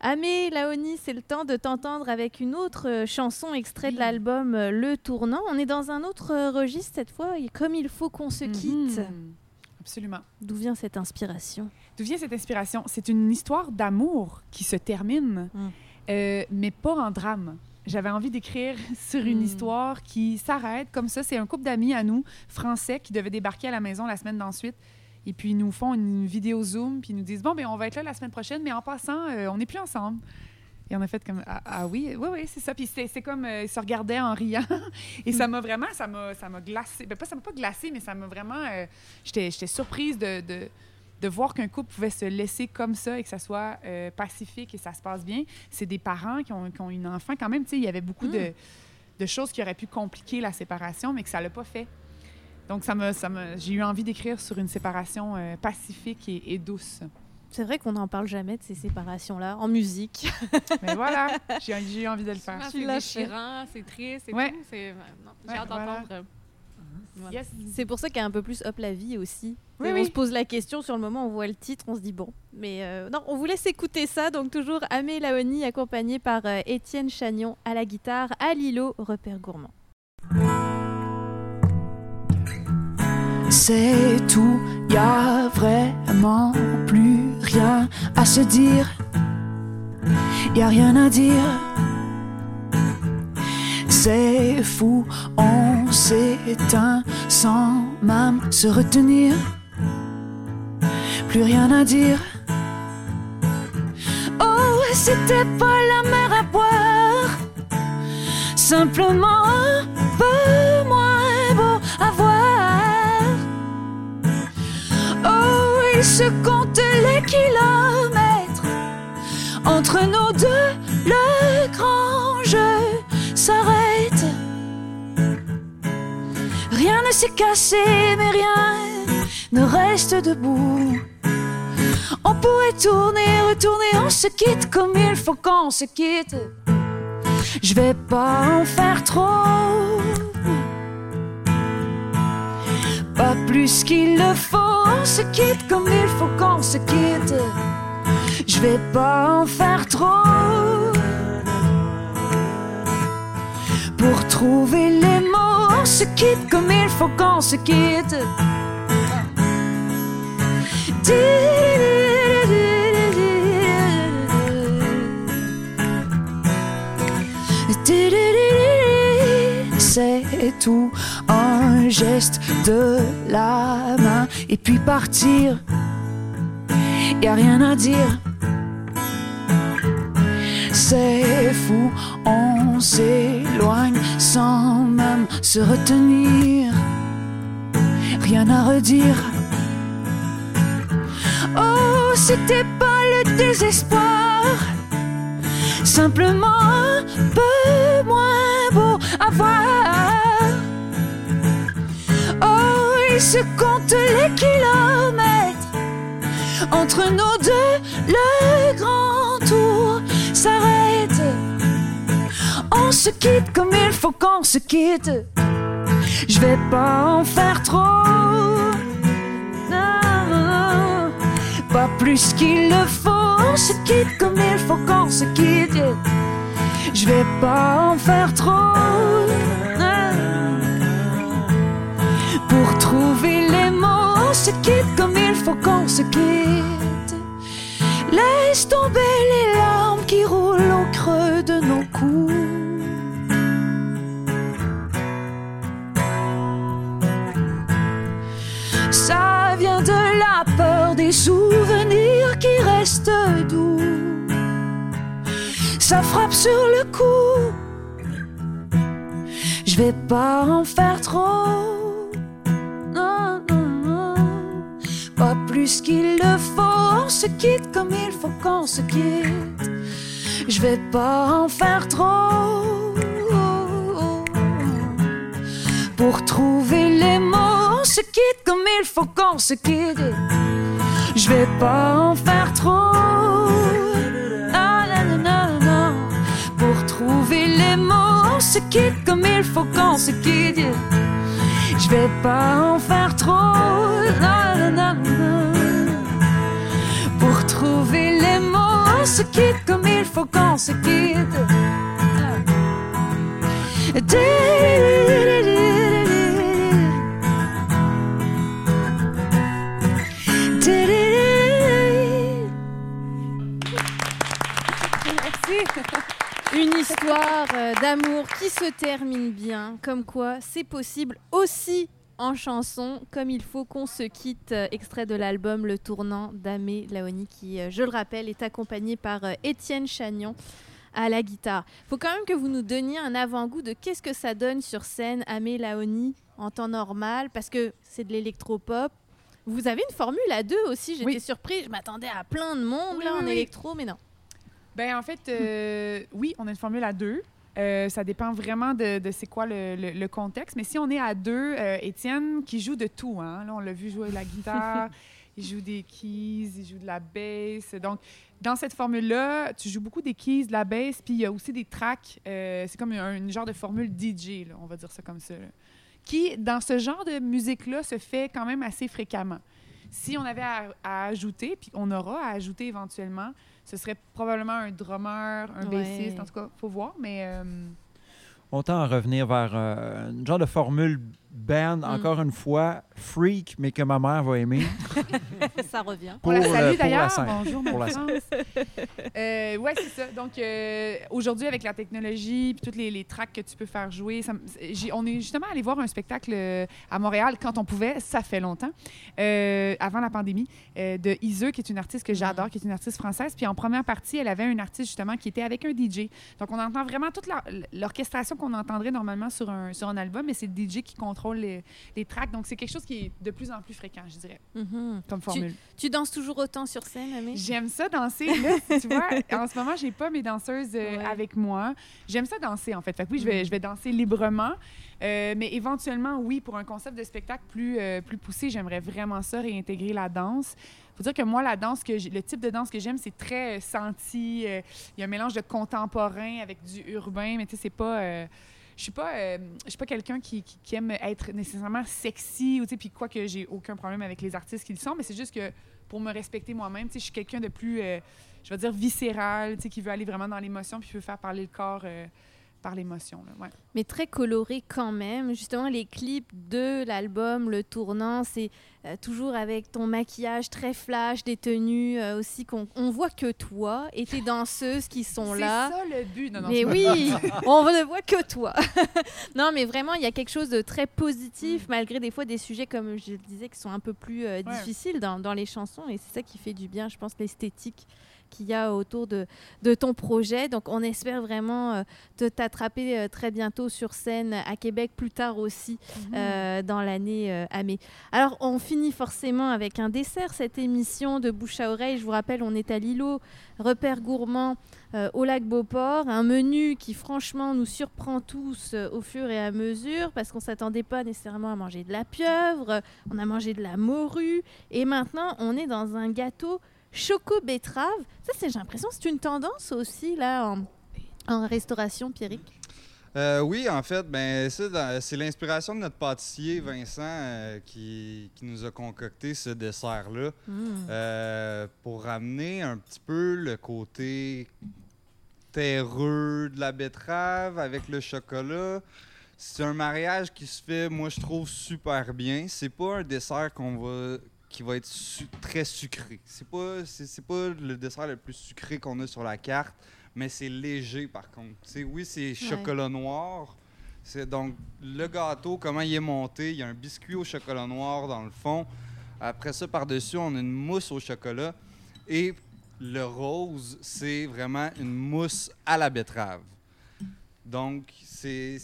Amé, Laoni, c'est le temps de t'entendre avec une autre chanson extrait de l'album Le Tournant. On est dans un autre registre cette fois, et comme il faut qu'on se quitte. Mhm. Absolument. D'où vient cette inspiration? D'où vient cette inspiration? C'est une histoire d'amour qui se termine, Mm. euh, mais pas en drame. J'avais envie d'écrire *laughs* sur une Mm. histoire qui s'arrête comme ça. C'est un couple d'amis à nous, français, qui devaient débarquer à la maison la semaine d'ensuite. Et puis, ils nous font une vidéo Zoom, puis ils nous disent Bon, ben on va être là la semaine prochaine, mais en passant, euh, on n'est plus ensemble. Et on a fait comme Ah, ah oui, oui, oui, c'est ça. Puis c'est c'est comme euh, ils se regardaient en riant. *laughs* Et ça m'a vraiment, ça m'a ça m'a glacé. Ben, pas, ça m'a pas glacé, mais ça m'a vraiment. euh, J'étais j'étais surprise de, de, de voir qu'un couple pouvait se laisser comme ça et que ça soit euh, pacifique et ça se passe bien. C'est des parents qui ont, qui ont une enfant. Quand même, tu sais, il y avait beaucoup de, de choses qui auraient pu compliquer la séparation, mais que ça l'a pas fait. Donc, ça me, ça me, j'ai eu envie d'écrire sur une séparation euh, pacifique et, et douce. C'est vrai qu'on n'en parle jamais de ces séparations-là, en musique. *laughs* Mais voilà, j'ai, envie de le faire. C'est déchirant, c'est triste Ouais. tout. C'est... J'ai hâte d'entendre. voilà. Yes. C'est pour ça qu'il y a un peu plus Hop la vie aussi. Oui, oui. On se pose la question sur le moment, on voit le titre, on se dit bon. Mais euh, non, on vous laisse écouter ça. Donc toujours Amé Laoni accompagné par euh, Étienne Chagnon à la guitare, à Lilo, repère gourmand. C'est tout, y a vraiment plus à se dire. Y a rien à dire. C'est fou, on s'éteint sans même se retenir. Plus rien à dire. Oh, c'était pas la mer à boire. Simplement Se compte les kilomètres entre nous deux. Le grand jeu s'arrête. Rien ne s'est cassé, mais rien ne reste debout. On pourrait tourner, retourner, on se quitte comme il faut qu'on se quitte. Je vais pas en faire trop. Pas plus qu'il le faut, on se quitte comme il faut qu'on se quitte. Je vais pas en faire trop. Pour trouver les mots, on se quitte comme il faut qu'on se quitte. C'est tout un geste de la main et puis partir. Y a rien à dire. C'est fou, on s'éloigne sans même se retenir. Rien à redire. Oh, c'était pas le désespoir. Simplement un peu moins beau à voir. Il se compte les kilomètres entre nous deux. Le grand tour s'arrête. On se quitte comme il faut qu'on se quitte. Je vais pas en faire trop. Non, pas plus qu'il le faut, on se quitte comme il faut qu'on se quitte. Je vais pas en faire trop. Pour trouver les mots, on se quitte comme il faut qu'on se quitte. Laisse tomber les larmes qui roulent au creux de nos coups. Ça vient de la peur des souvenirs qui restent doux. Ça frappe sur le coup. Je vais pas en faire trop. Non, non, non. Pas plus qu'il le faut. On se quitte comme il faut qu'on se quitte. Je vais pas en faire trop. Pour trouver les mots, on se quitte comme il faut qu'on se quitte. Je vais pas en faire trop. Ah. Pour trouver les mots, on se quitte comme il faut qu'on se quitte. Je vais pas en faire trop. Non, non, non. Pour trouver les mots, se quitte comme il faut qu'on se quitte. Histoire euh, d'amour qui se termine bien, comme quoi c'est possible aussi en chanson, comme il faut qu'on se quitte, euh, extrait de l'album Le Tournant d'Amé Laoni, qui, euh, je le rappelle, est accompagné par Étienne Chagnon à la guitare. faut quand même que vous nous donniez un avant-goût de qu'est-ce que ça donne sur scène, Amé Laoni, en temps normal, parce que c'est de l'électropop. Vous avez une formule à deux aussi, j'étais Oui. surprise, je m'attendais à plein de monde Oui, là en oui. électro, mais non. Ben en fait, euh, oui, on a une formule à deux. Euh, ça dépend vraiment de, de c'est quoi le, le- le contexte. Mais si on est à deux, euh, Étienne qui joue de tout, hein, là on l'a vu jouer la guitare, *laughs* il joue des keys, il joue de la bass. Donc dans cette formule-là, tu joues beaucoup des keys, de la bass, puis il y a aussi des tracks. c'est comme un, genre de formule DJ, là, on va dire ça comme ça. là, qui, dans ce genre de musique-là, se fait quand même assez fréquemment. Si on avait à, à ajouter, puis on aura à ajouter éventuellement, ce serait probablement un drummer, un Ouais. bassiste, en tout cas, faut voir, mais euh, On tend à revenir vers euh, une genre de formule band, encore une fois, freak, mais que ma mère va aimer. *laughs* ça revient. on la Pour, euh, salue la d'ailleurs. Bonjour, Pour ma la. Euh, ouais, c'est ça. Donc, euh, aujourd'hui, avec la technologie puis toutes les, les tracks que tu peux faire jouer, ça on est justement allé voir un spectacle euh, à Montréal quand on pouvait, ça fait longtemps, euh, avant la pandémie, euh, de Iseux, qui est une artiste que j'adore, qui est une artiste française. Puis en première partie, elle avait un artiste justement qui était avec un DJ. Donc, on entend vraiment toute la- l'orchestration qu'on entendrait normalement sur un, sur un album, mais c'est le DJ qui contrôle les, les tracks. Donc, c'est quelque chose qui est de plus en plus fréquent, je dirais, Mhm. comme formule. Tu danses toujours autant sur scène, Amé J'aime ça danser. Là, tu vois, *laughs* en ce moment, j'ai pas mes danseuses euh, Ouais. avec moi. J'aime ça danser, en fait. Fait que oui, je vais, Mm. je vais danser librement. Euh, mais éventuellement, oui, pour un concept de spectacle plus, euh, plus poussé, j'aimerais vraiment ça, réintégrer la danse. faut dire que moi, la danse, que le type de danse que j'aime, c'est très euh, senti. euh, Il y a un mélange de contemporain avec du urbain, mais tu sais, c'est pas... euh, je suis pas, euh, suis pas quelqu'un qui, aime être nécessairement sexy ou tu sais, puis quoi que j'ai aucun problème avec les artistes qui le sont, mais c'est juste que pour me respecter moi-même, tu sais, je suis quelqu'un de plus, euh, je vais dire viscéral, tu sais, qui veut aller vraiment dans l'émotion puis qui veut faire parler le corps euh, par l'émotion. ouais. mais très coloré quand même. Justement, les clips de l'album, le tournant, c'est euh, toujours avec ton maquillage très flash, des tenues euh, aussi qu'on on voit que toi et tes danseuses qui sont C'est là. ça le but. Non, non, mais c'est oui, *laughs* on ne voit que toi. *laughs* non, mais vraiment, il y a quelque chose de très positif, Mm. malgré des fois des sujets, comme je le disais, qui sont un peu plus euh, Ouais. difficiles dans, dans les chansons. Et c'est ça qui fait du bien, je pense, l'esthétique qu'il y a autour de, de ton projet. Donc, on espère vraiment euh, de t'attraper euh, très bientôt sur scène à Québec, plus tard aussi Mhm. euh, dans l'année euh, à mai. Alors, on finit forcément avec un dessert, cette émission de bouche à oreille. Je vous rappelle, on est à Lilo, repère gourmand euh, au lac Beauport. Un menu qui, franchement, nous surprend tous au fur et à mesure parce qu'on s'attendait pas nécessairement à manger de la pieuvre. On a mangé de la morue. Et maintenant, on est dans un gâteau choco-betterave. Ça, c'est, j'ai l'impression, c'est une tendance aussi, là, en, en restauration, Pierrick. Euh, oui, en fait, ben, c'est l'inspiration de notre pâtissier Vincent euh, qui, qui nous a concocté ce dessert-là Mm. euh, pour ramener un petit peu le côté terreux de la betterave avec le chocolat. C'est un mariage qui se fait, moi, je trouve super bien. C'est pas un dessert qu'on va qui va être su- très sucré. C'est pas c'est, pas le dessert le plus sucré qu'on a sur la carte, mais c'est léger par contre. Oui, c'est chocolat noir. C'est donc le gâteau comment il est monté, il y a un biscuit au chocolat noir dans le fond. Après ça par-dessus, on a une mousse au chocolat et le rose, c'est vraiment une mousse à la betterave. Donc, c'est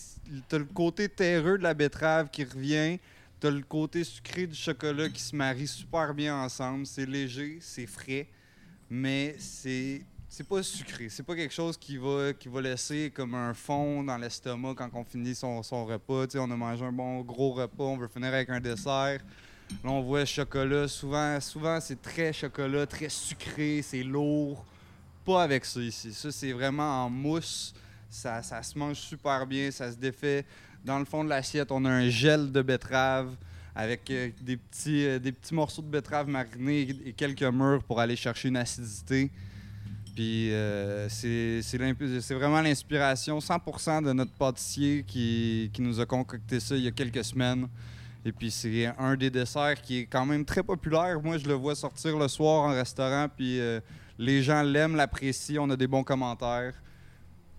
t'as le côté terreux de la betterave qui revient, t'as le côté sucré du chocolat qui se marie super bien ensemble. C'est léger, c'est frais, mais c'est pas sucré. C'est pas quelque chose qui va qui laisser comme un fond dans l'estomac quand on finit son, son repas. On a mangé un bon gros repas, on veut finir avec un dessert. Là, on voit chocolat. Souvent, souvent c'est très chocolat, très sucré, c'est lourd. Pas avec ça ici. Ça, c'est vraiment en mousse. Ça, ça se mange super bien, ça se défait. Dans le fond de l'assiette, on a un gel de betterave avec euh, des, petits, euh, des petits morceaux de betterave marinés et quelques mûres pour aller chercher une acidité. Puis euh, c'est vraiment l'inspiration 100% de notre pâtissier qui, qui nous a concocté ça il y a quelques semaines. Et puis c'est un des desserts qui est quand même très populaire. Moi, je le vois sortir le soir en restaurant, puis les gens l'aiment, l'apprécient, on a des bons commentaires.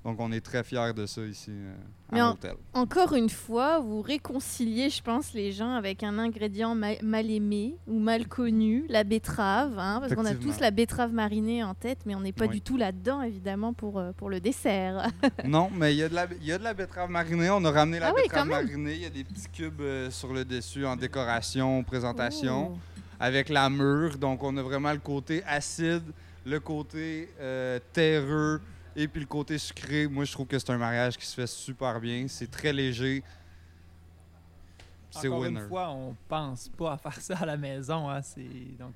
Donc on est très fiers de ça ici euh, à Mais en- l'hôtel. Encore une fois, vous réconciliez, je pense, les gens avec un ingrédient ma- mal aimé ou mal connu, la betterave, hein, parce qu'on a tous la betterave marinée en tête, mais on n'est pas Oui. du tout là-dedans, évidemment, pour, euh, pour le dessert. *laughs* Non, mais il y, a de la- il y a de la betterave marinée. On a ramené la Ah betterave marinée. Il y a des petits cubes euh, sur le dessus en décoration, présentation. Oh. avec la mûre. Donc, on a vraiment le côté acide, le côté terreux et puis le côté sucré. Moi, je trouve que c'est un mariage qui se fait super bien. C'est très léger. C'est Encore winner. une fois, on pense pas à faire ça à la maison. Hein. C'est- Donc,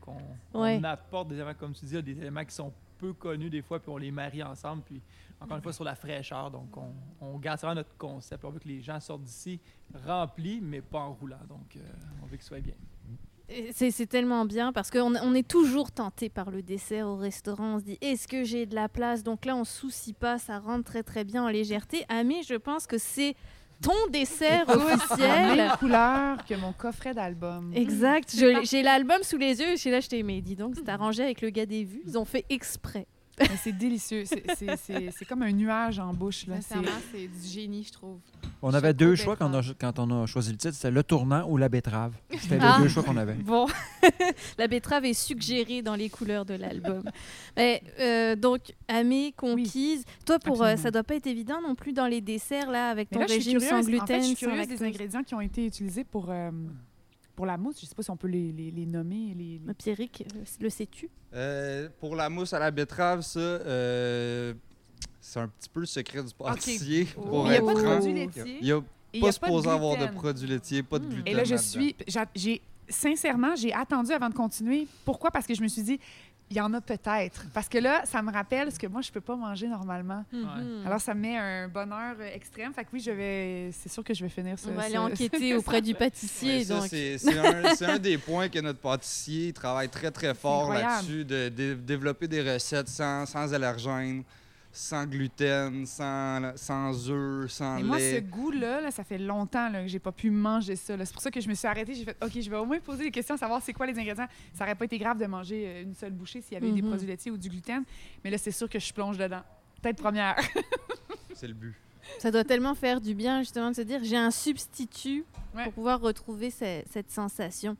on, Ouais. on apporte des éléments, comme tu dis, des éléments qui sont peu connus des fois, puis on les marie ensemble. Puis, encore une fois, sur la fraîcheur. Donc, on, on garde vraiment notre concept. On veut que les gens sortent d'ici remplis, mais pas en roulant. Donc, euh, on veut qu'ils soient bien. Et C'est tellement bien parce qu'on on est toujours tenté par le dessert au restaurant. On se dit est-ce que j'ai de la place? Donc là, on se soucie pas, ça rentre très très bien en légèreté. Ami, je pense que c'est ton dessert *laughs* La officiel. même couleur que mon coffret d'album. Exact. Je-. J'ai l'album sous les yeux. J'ai l'acheté, mais dis donc, c'est arrangé avec le gars des vues. Ils ont fait exprès. C'est délicieux. C'est- C'est c'est- c'est comme un nuage en bouche. Là. C'est- Sincèrement, c'est du génie, je trouve. On avait deux choix quand on, a, betterave. quand on a choisi le titre, c'était le tournant ou la betterave. C'était Ah. les deux choix qu'on avait. *laughs* Bon, *laughs* la betterave est suggérée dans les couleurs de l'album. Euh, donc, amie, conquise. Toi, pour euh, ça doit pas être évident non plus dans les desserts là, avec ton là, régime sans gluten, En fait, je suis curieuse des ingrédients qui ont été utilisés pour, euh, pour la mousse. Je sais pas si on peut les, les, les nommer. Les, les- Pierrick, le sais-tu? Euh, pour la mousse à la betterave, ça, euh, c'est un petit peu le secret du pâtissier. Pour Il n'y a pas de produits Il laitiers. n'y a il pas a supposé avoir de produits laitiers, pas de Mm. gluten. Et là, je suis. j'a- J'ai sincèrement, j'ai attendu avant de continuer. Pourquoi? Parce que je me suis dit, il y en a peut-être. Parce que là, ça me rappelle ce que moi je peux pas manger normalement. Mhm. Alors, ça me met un bonheur euh, extrême. Fait que oui, je vais. C'est sûr que je vais finir ça. On va aller enquêter *laughs* auprès du *laughs* pâtissier. Ouais, c'est un, des points que notre pâtissier travaille très, très fort là-dessus, de, dé- développer des recettes sans, sans allergènes, sans gluten, sans, sans œufs, sans Mais moi, ce lait. goût-là, là, ça fait longtemps là, que j'ai pas pu manger ça. C'est pour ça que je me suis arrêtée. J'ai fait, OK, je vais au moins poser des questions, savoir c'est quoi les ingrédients. Ça aurait pas été grave de manger euh, une seule bouchée s'il y avait des Mhm. produits laitiers ou du gluten. Mais là, c'est sûr que je plonge dedans. Peut-être première. *laughs* C'est le but. Ça doit tellement faire du bien justement de se dire j'ai un substitut Ouais. pour pouvoir retrouver ce- cette sensation.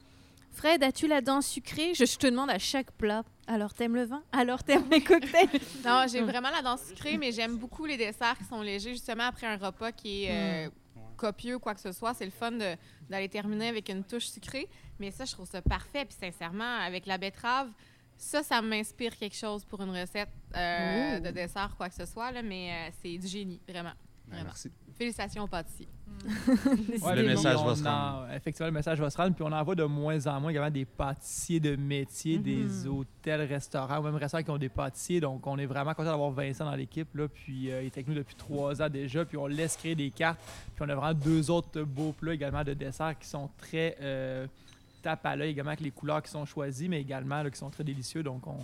Fred, as-tu la dent sucrée? Je, je te demande à chaque plat. Alors t'aimes le vin? Alors t'aimes les cocktails? *laughs* Non, j'ai vraiment la dent sucrée, mais j'aime beaucoup les desserts qui sont légers, justement après un repas qui est euh, copieux ou quoi que ce soit. C'est le fun d'aller terminer avec une touche sucrée. Mais ça, je trouve ça parfait. Puis sincèrement, avec la betterave, ça, ça m'inspire quelque chose pour une recette euh, de dessert, quoi que ce soit. Là, mais euh, c'est du génie, vraiment. Ben, Vraiment. merci. Félicitations aux pâtissiers. *laughs* Ouais, Le message va se en- rendre. effectivement, le message va se rendre. Puis on en voit de moins en moins également des pâtissiers de métier, Mhm. des hôtels, restaurants, ou même restaurants qui ont des pâtissiers. Donc on est vraiment content d'avoir Vincent dans l'équipe. Là. Puis euh, il est avec nous depuis trois ans déjà. Puis on laisse créer des cartes. Puis on a vraiment deux autres beaux plats également de dessert qui sont très euh, tape à l'œil également avec les couleurs qui sont choisies, mais également là, qui sont très délicieux. Donc on,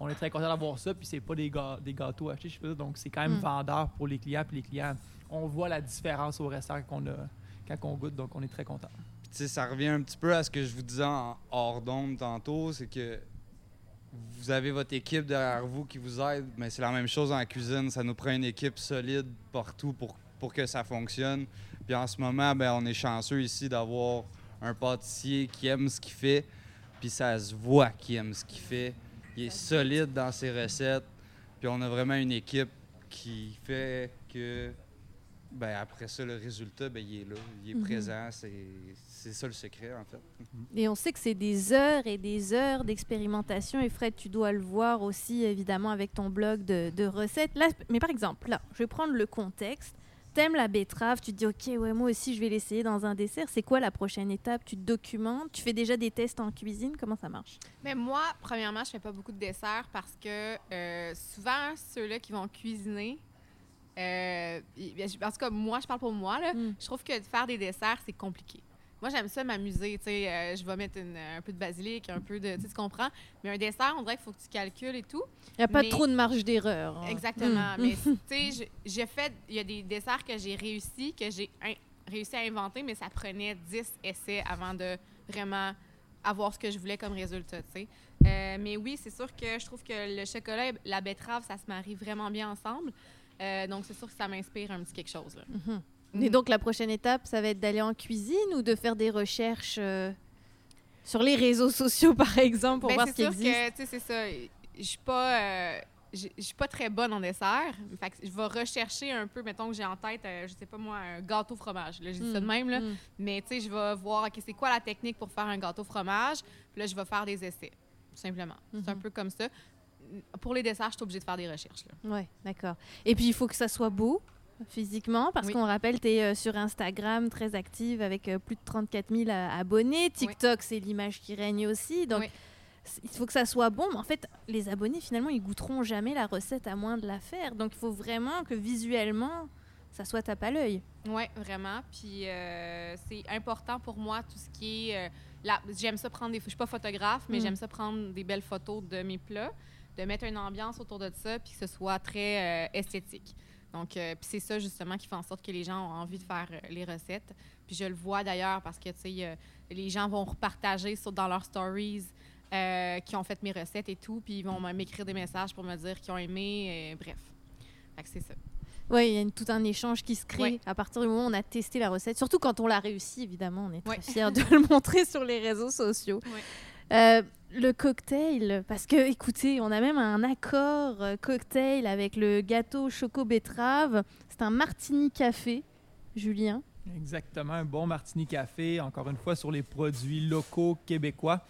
on est très content d'avoir ça. Puis c'est pas des, ga- des gâteaux achetés, je sais pas. Donc c'est quand même Mm. vendeur pour les clients. Puis les clients, on voit la différence au restaurant qu'on a quand on goûte. Donc on est très content. Puis, ça revient un petit peu à ce que je vous disais en hors d'onde tantôt, c'est que vous avez votre équipe derrière vous qui vous aide, mais c'est la même chose en cuisine. Ça nous prend une équipe solide partout pour, pour que ça fonctionne. Puis en ce moment, ben, on est chanceux ici d'avoir un pâtissier qui aime ce qu'il fait, puis ça se voit qu'il aime ce qu'il fait. Il est solide dans ses recettes, puis on a vraiment une équipe qui fait que ben après ça, le résultat, ben, il est là, il est Mhm. présent. C'est c'est ça le secret, en fait. Et on sait que c'est des heures et des heures d'expérimentation. Et Fred, tu dois le voir aussi, évidemment, avec ton blog de, de recettes. Là, mais par exemple, là, je vais prendre le contexte. T'aimes la betterave, tu te dis, OK, ouais, moi aussi, je vais l'essayer dans un dessert. C'est quoi la prochaine étape? Tu te documentes Tu fais déjà des tests en cuisine? Comment ça marche? Mais moi, premièrement, je fais pas beaucoup de desserts parce que euh, souvent, ceux-là qui vont cuisiner, euh, ils- en tout cas, moi, je parle pour moi, là, Mm. je trouve que de faire des desserts, c'est compliqué. Moi, j'aime ça m'amuser, tu sais, euh, je vais mettre une- un peu de basilic, un peu de, tu sais, tu comprends? Mais un dessert, on dirait qu'il faut que tu calcules et tout. Il n'y a pas Mais- trop de marge d'erreur. hein. Exactement. Mm. Mais tu sais, j'ai fait, il y a des desserts que j'ai réussi, que j'ai in- réussi à inventer, mais ça prenait 10 essais avant de vraiment avoir ce que je voulais comme résultat, tu sais. Euh, mais oui, c'est sûr que je trouve que le chocolat et la betterave, ça se marie vraiment bien ensemble. Euh, donc, c'est sûr que ça m'inspire un petit quelque chose. Là. Mhm. Mhm. Et donc, la prochaine étape, ça va être d'aller en cuisine ou de faire des recherches euh, sur les réseaux *laughs* sociaux, par exemple, pour Ben, voir ce c'est qui sûr existe? que, tu sais, c'est ça. Je suis pas... euh, je suis pas très bonne en dessert. Fait que je vais rechercher un peu, mettons que j'ai en tête, je sais pas moi, un gâteau fromage. Là, je dis ça de Mm, même, là. mm. Mais tu sais, je vais voir, OK, c'est quoi la technique pour faire un gâteau fromage? Puis là, je vais faire des essais, tout simplement. C'est un Mhm. peu comme ça. Pour les desserts, je suis obligée de faire des recherches. Ouais, d'accord. Et puis, il faut que ça soit beau physiquement, parce Oui. qu'on rappelle, tu es sur Instagram très active avec euh, plus de 34 000 a- abonnés. TikTok, c'est l'image qui règne aussi. Donc, Oui. il faut que ça soit bon. Mais en fait, les abonnés, finalement, ils goûteront jamais la recette à moins de la faire. Donc, il faut vraiment que visuellement, ça soit tape à l'œil. Oui, vraiment. Puis euh, c'est important pour moi, tout ce qui est. euh, J'aime ça prendre des. Je suis pas photographe, mais Mm. j'aime ça prendre des belles photos de mes plats, de mettre une ambiance autour de ça, puis que ce soit très euh, esthétique. Donc, euh, c'est ça justement qui fait en sorte que les gens ont envie de faire euh, les recettes. Puis je le vois d'ailleurs parce que, tu sais, euh, les gens vont repartager sur, dans leurs stories qui ont fait mes recettes et tout, puis ils vont m'écrire des messages pour me dire qu'ils ont aimé, bref. Fait que c'est ça. Oui, il y a une- tout un échange qui se crée Ouais. à partir du moment où on a testé la recette. Surtout quand on l'a réussi, évidemment. On est très Ouais. fiers de *laughs* le montrer sur les réseaux sociaux. Euh, le cocktail, parce que, écoutez, on a même un accord euh, cocktail avec le gâteau choco-betterave. C'est un martini café, Julien. Exactement, un bon martini café, encore une fois sur les produits locaux québécois.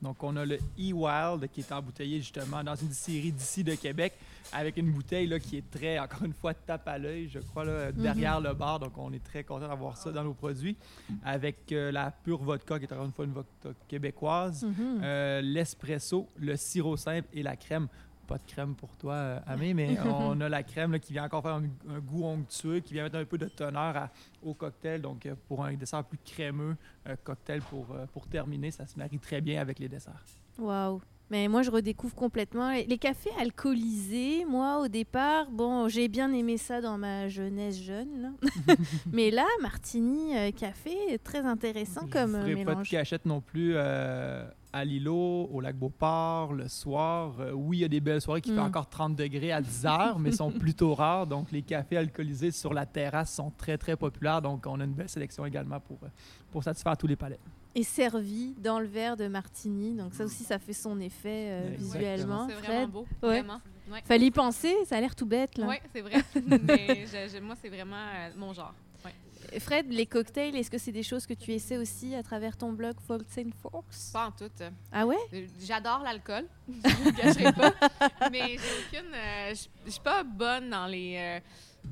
Donc, on a le E-Wild qui est embouteillé justement dans une distillerie d'ici de Québec avec une bouteille là, qui est très, encore une fois, tape à l'œil, je crois, là, derrière le bar. Donc, on est très content d'avoir ça dans nos produits avec euh, la pure vodka qui est encore une fois une vodka québécoise, Mhm. euh, l'espresso, le sirop simple et la crème. Pas de crème pour toi, euh, Amé, mais *laughs* on a la crème là, qui vient encore faire un, un goût onctueux, qui vient mettre un peu de teneur à- au cocktail. Donc, euh, pour un dessert plus crémeux, un cocktail pour, euh, pour terminer, ça se marie très bien avec les desserts. Waouh. Mais moi, je redécouvre complètement. Les cafés alcoolisés, moi, au départ, bon, j'ai bien aimé ça dans ma jeunesse jeune. là. *laughs* Mais là, martini euh, café, très intéressant comme Je euh, ferai pas de mélange. cachette non plus euh, à l'îlot, au lac Beauport, le soir. Euh, oui, il y a des belles soirées qui Mm. font encore 30 degrés à 10 *laughs* heures, mais sont plutôt rares. Donc, les cafés alcoolisés sur la terrasse sont très, très populaires. Donc, on a une belle sélection également pour, euh, pour satisfaire tous les palais. Et servi dans le verre de martini. Donc ça aussi, ça fait son effet euh, visuellement. C'est vraiment beau. Ouais. Vraiment. Ouais. fallait y penser. Ça a l'air tout bête là. Oui, c'est vrai. *laughs* Mais je- je- moi, c'est vraiment euh, mon genre. Fred, les cocktails, est-ce que c'est des choses que tu essaies aussi à travers ton blog Faults and Forks? Pas en tout. Ah ouais? Euh, J'adore l'alcool. *laughs* Je vous le cacherai pas. Mais j'ai aucune. euh, je suis pas bonne dans les. euh,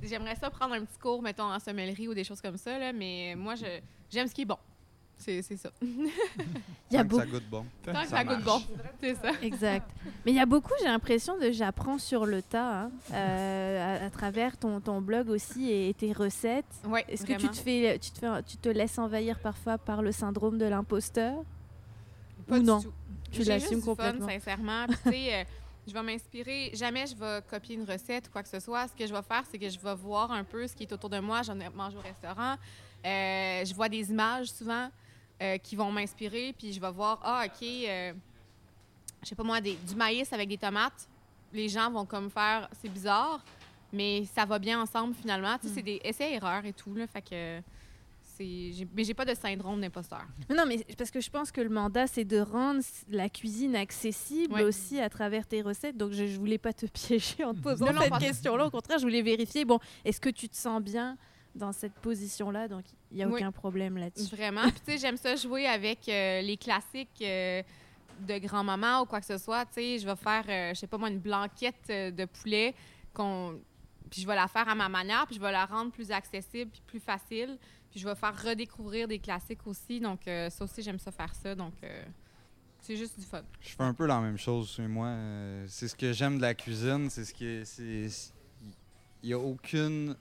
j'aimerais ça prendre un petit cours, mettons, en sommellerie ou des choses comme ça, là, mais moi, j'aime ce qui est bon. C'est, c'est ça. *laughs* Il y a Tant que beaucoup. ça goûte bon. Tant que Ça ça goûte bon. C'est ça. Exact. Mais il y a beaucoup, j'ai l'impression, de j'apprends sur le tas, hein, euh, à, à travers ton, ton blog aussi et tes recettes. Oui, Est-ce que tu te, fais, tu, te fais, tu te laisses envahir parfois par le syndrome de l'imposteur? Ou du non? tout. Tu l'assumes complètement. Fun, sincèrement. Puis, tu sais, euh, je vais m'inspirer. Jamais je vais copier une recette ou quoi que ce soit. Ce que je vais faire, c'est que je vais voir un peu ce qui est autour de moi. J'en ai mangé au restaurant. Euh, je vois des images souvent euh, qui vont m'inspirer. Puis je vais voir, ah, OK, euh, je sais pas moi, des- du maïs avec des tomates. Les gens vont comme faire, c'est bizarre, mais ça va bien ensemble finalement. Tu sais, c'est des essais-erreurs et tout. Là, fait que Mais j'ai pas de syndrome d'imposteur. Non, mais parce que je pense que le mandat, c'est de rendre la cuisine accessible aussi à travers tes recettes. Donc, je, je voulais pas te *laughs* piéger en te posant Non, non, cette question-là. Au contraire, je voulais vérifier, bon, est-ce que tu te sens bien dans cette position-là? Donc, il n'y a Oui. aucun problème là-dessus. Vraiment. Puis, tu sais, j'aime ça jouer avec euh, les classiques euh, de grand-maman ou quoi que ce soit. Tu sais, je vais faire, euh, je sais pas moi, une blanquette euh, de poulet qu'on. Puis je vais la faire à ma manière, puis je vais la rendre plus accessible, puis plus facile. Puis je vais faire redécouvrir des classiques aussi. Donc, euh, ça aussi, j'aime ça faire ça. Donc, euh, c'est juste du fun. Je fais un peu la même chose chez moi. Euh, c'est ce que j'aime de la cuisine. C'est ce c'est- Il n'y a aucune.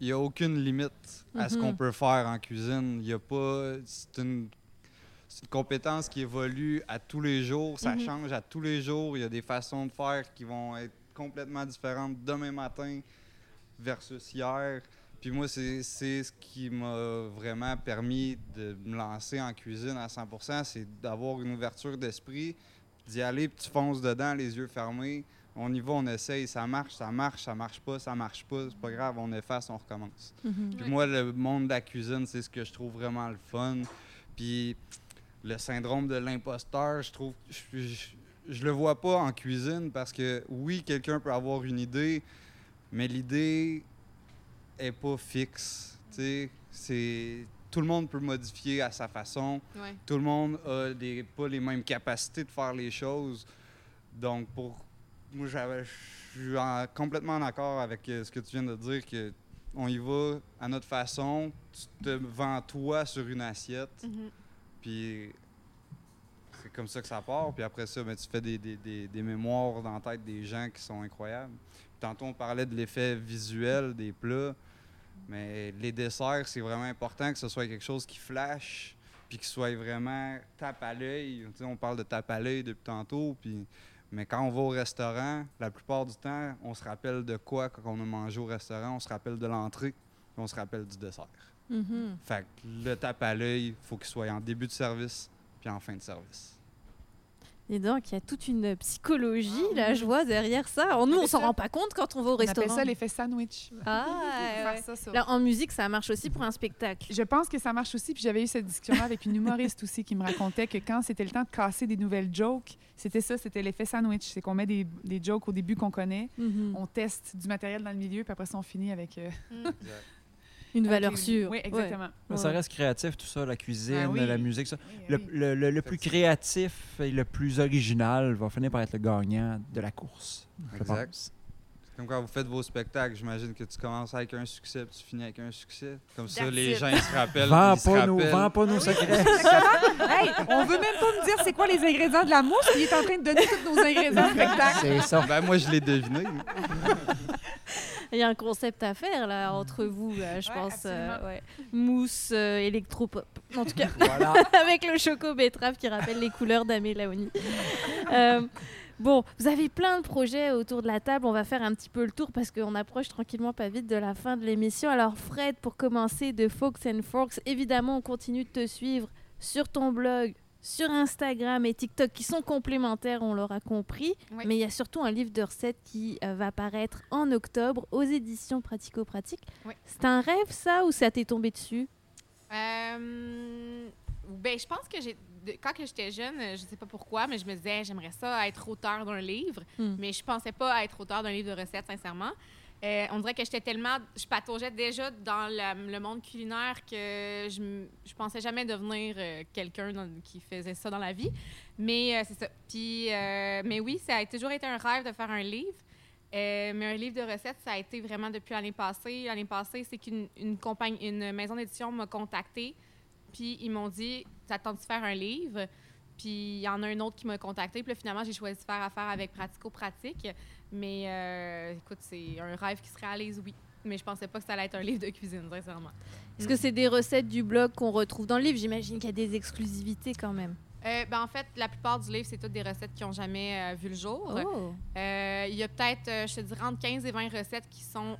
Il y a aucune limite à ce Mhm. qu'on peut faire en cuisine. Il y a pas. C'est une, compétence qui évolue à tous les jours. Ça Mhm. change à tous les jours. Il y a des façons de faire qui vont être complètement différentes demain matin versus hier. Puis moi, c'est ce qui m'a vraiment permis de me lancer en cuisine à 100 c'est d'avoir une ouverture d'esprit, d'y aller, puis tu fonces dedans, les yeux fermés. On y va, on essaye, ça marche, ça marche, ça marche pas, ça marche pas, c'est pas grave, on efface, on recommence. Mhm. Puis moi, le monde de la cuisine, c'est ce que je trouve vraiment le fun. Puis le syndrome de l'imposteur, je trouve, je, je, je le vois pas en cuisine parce que oui, quelqu'un peut avoir une idée, mais l'idée est pas fixe. Tu sais, c'est tout le monde peut modifier à sa façon. Ouais. Tout le monde a des, pas les mêmes capacités de faire les choses. Donc, pour moi, j'avais- je suis en- complètement en accord avec euh, ce que tu viens de dire, que on y va à notre façon. Tu te vends toi sur une assiette, Mhm. puis c'est comme ça que ça part. Puis après ça, ben, tu fais des, des- des- des mémoires dans la tête des gens qui sont incroyables. Tantôt, on parlait de l'effet visuel des plats, mais les desserts, c'est vraiment important que ce soit quelque chose qui flash, puis qui soit vraiment tape à l'œil. On parle de tape à l'œil depuis tantôt, puis mais quand on va au restaurant, la plupart du temps, on se rappelle de quoi quand on a mangé au restaurant? On se rappelle de l'entrée, puis on se rappelle du dessert. Mhm. Fait que le tape à l'œil, il faut qu'il soit en début de service puis en fin de service. Et donc, il y a toute une psychologie, Ah, la oui. joie derrière ça. Alors, nous, on s'en rend pas compte quand on va au On appelle restaurant. ça l'effet sandwich. Ah, ouais. ça Là, en musique, ça marche aussi pour un spectacle. Je pense que ça marche aussi. Puis j'avais eu cette discussion-là avec une humoriste aussi qui me racontait que quand c'était le temps de casser des nouvelles jokes, c'était ça, c'était l'effet sandwich. C'est qu'on met des, des jokes au début qu'on connaît, Mhm. on teste du matériel dans le milieu, puis après ça, on finit avec. euh, Une valeur les- sûre. Oui, Ouais. exactement. Mais Ça reste créatif, tout ça, la cuisine, Ah oui. la musique. Ça. Oui, Le, oui. le- le- le plus créatif et le plus original va finir par être le gagnant de la course, Exact. C'est comme quand vous faites vos spectacles, j'imagine que tu commences avec un succès puis tu finis avec un succès. Comme ça, That's les it. gens ils se rappellent. Vends ils se pas, nos, rappellent. vends pas nos secrets. *laughs* Hey, on veut même pas me dire c'est quoi les ingrédients de la mousse. Il est en train de donner tous nos ingrédients au *laughs* spectacle. C'est ça. Ben moi, je l'ai deviné. Il y a un concept à faire là entre vous, là, je Ouais, pense. euh, ouais. Mousse euh, électropop. En tout cas, Voilà. *laughs* avec le choco betterave qui rappelle les couleurs d'Amélaoni. *laughs* Euh, bon, vous avez plein de projets autour de la table. On va faire un petit peu le tour parce qu'on approche tranquillement pas vite de la fin de l'émission. Alors Fred, pour commencer de Fox and Forks, évidemment, on continue de te suivre sur ton blog, sur Instagram et TikTok qui sont complémentaires, on l'aura compris. Oui. Mais il y a surtout un livre de recettes qui euh, va paraître en octobre aux éditions Pratico-Pratique. Oui. C'est un rêve ça ou ça t'est tombé dessus? Euh, ben, je pense que j'ai. Quand j'étais jeune, je sais pas pourquoi, mais je me disais, j'aimerais ça être auteur d'un livre. Hmm. Mais je pensais pas être auteur d'un livre de recettes, sincèrement. Euh, on dirait que j'étais tellement. Je pataugeais déjà dans le monde culinaire que je, je pensais jamais devenir euh, quelqu'un qui faisait ça dans la vie. Mais euh, c'est ça. Puis, mais oui, ça a toujours été un rêve de faire un livre. Mais un livre de recettes, ça a été vraiment depuis l'année passée. L'année passée, c'est qu'une une une maison d'édition m'a contacté, puis ils m'ont dit T'attends-tu faire un livre? Puis il y en a un autre qui m'a contacté, puis là, finalement, j'ai choisi de faire affaire avec Pratico-Pratique. Mais euh, écoute, c'est un rêve qui se réalise, oui. Mais je pensais pas que ça allait être un livre de cuisine, sincèrement. Est-ce que c'est des recettes du blog qu'on retrouve dans le livre? J'imagine qu'il y a des exclusivités quand même. Euh, ben, en fait, la plupart du livre, c'est toutes des recettes qui n'ont jamais euh, vu le jour. Oh. Euh, Il y a peut-être, je te dirais, entre 15 et 20 recettes qui sont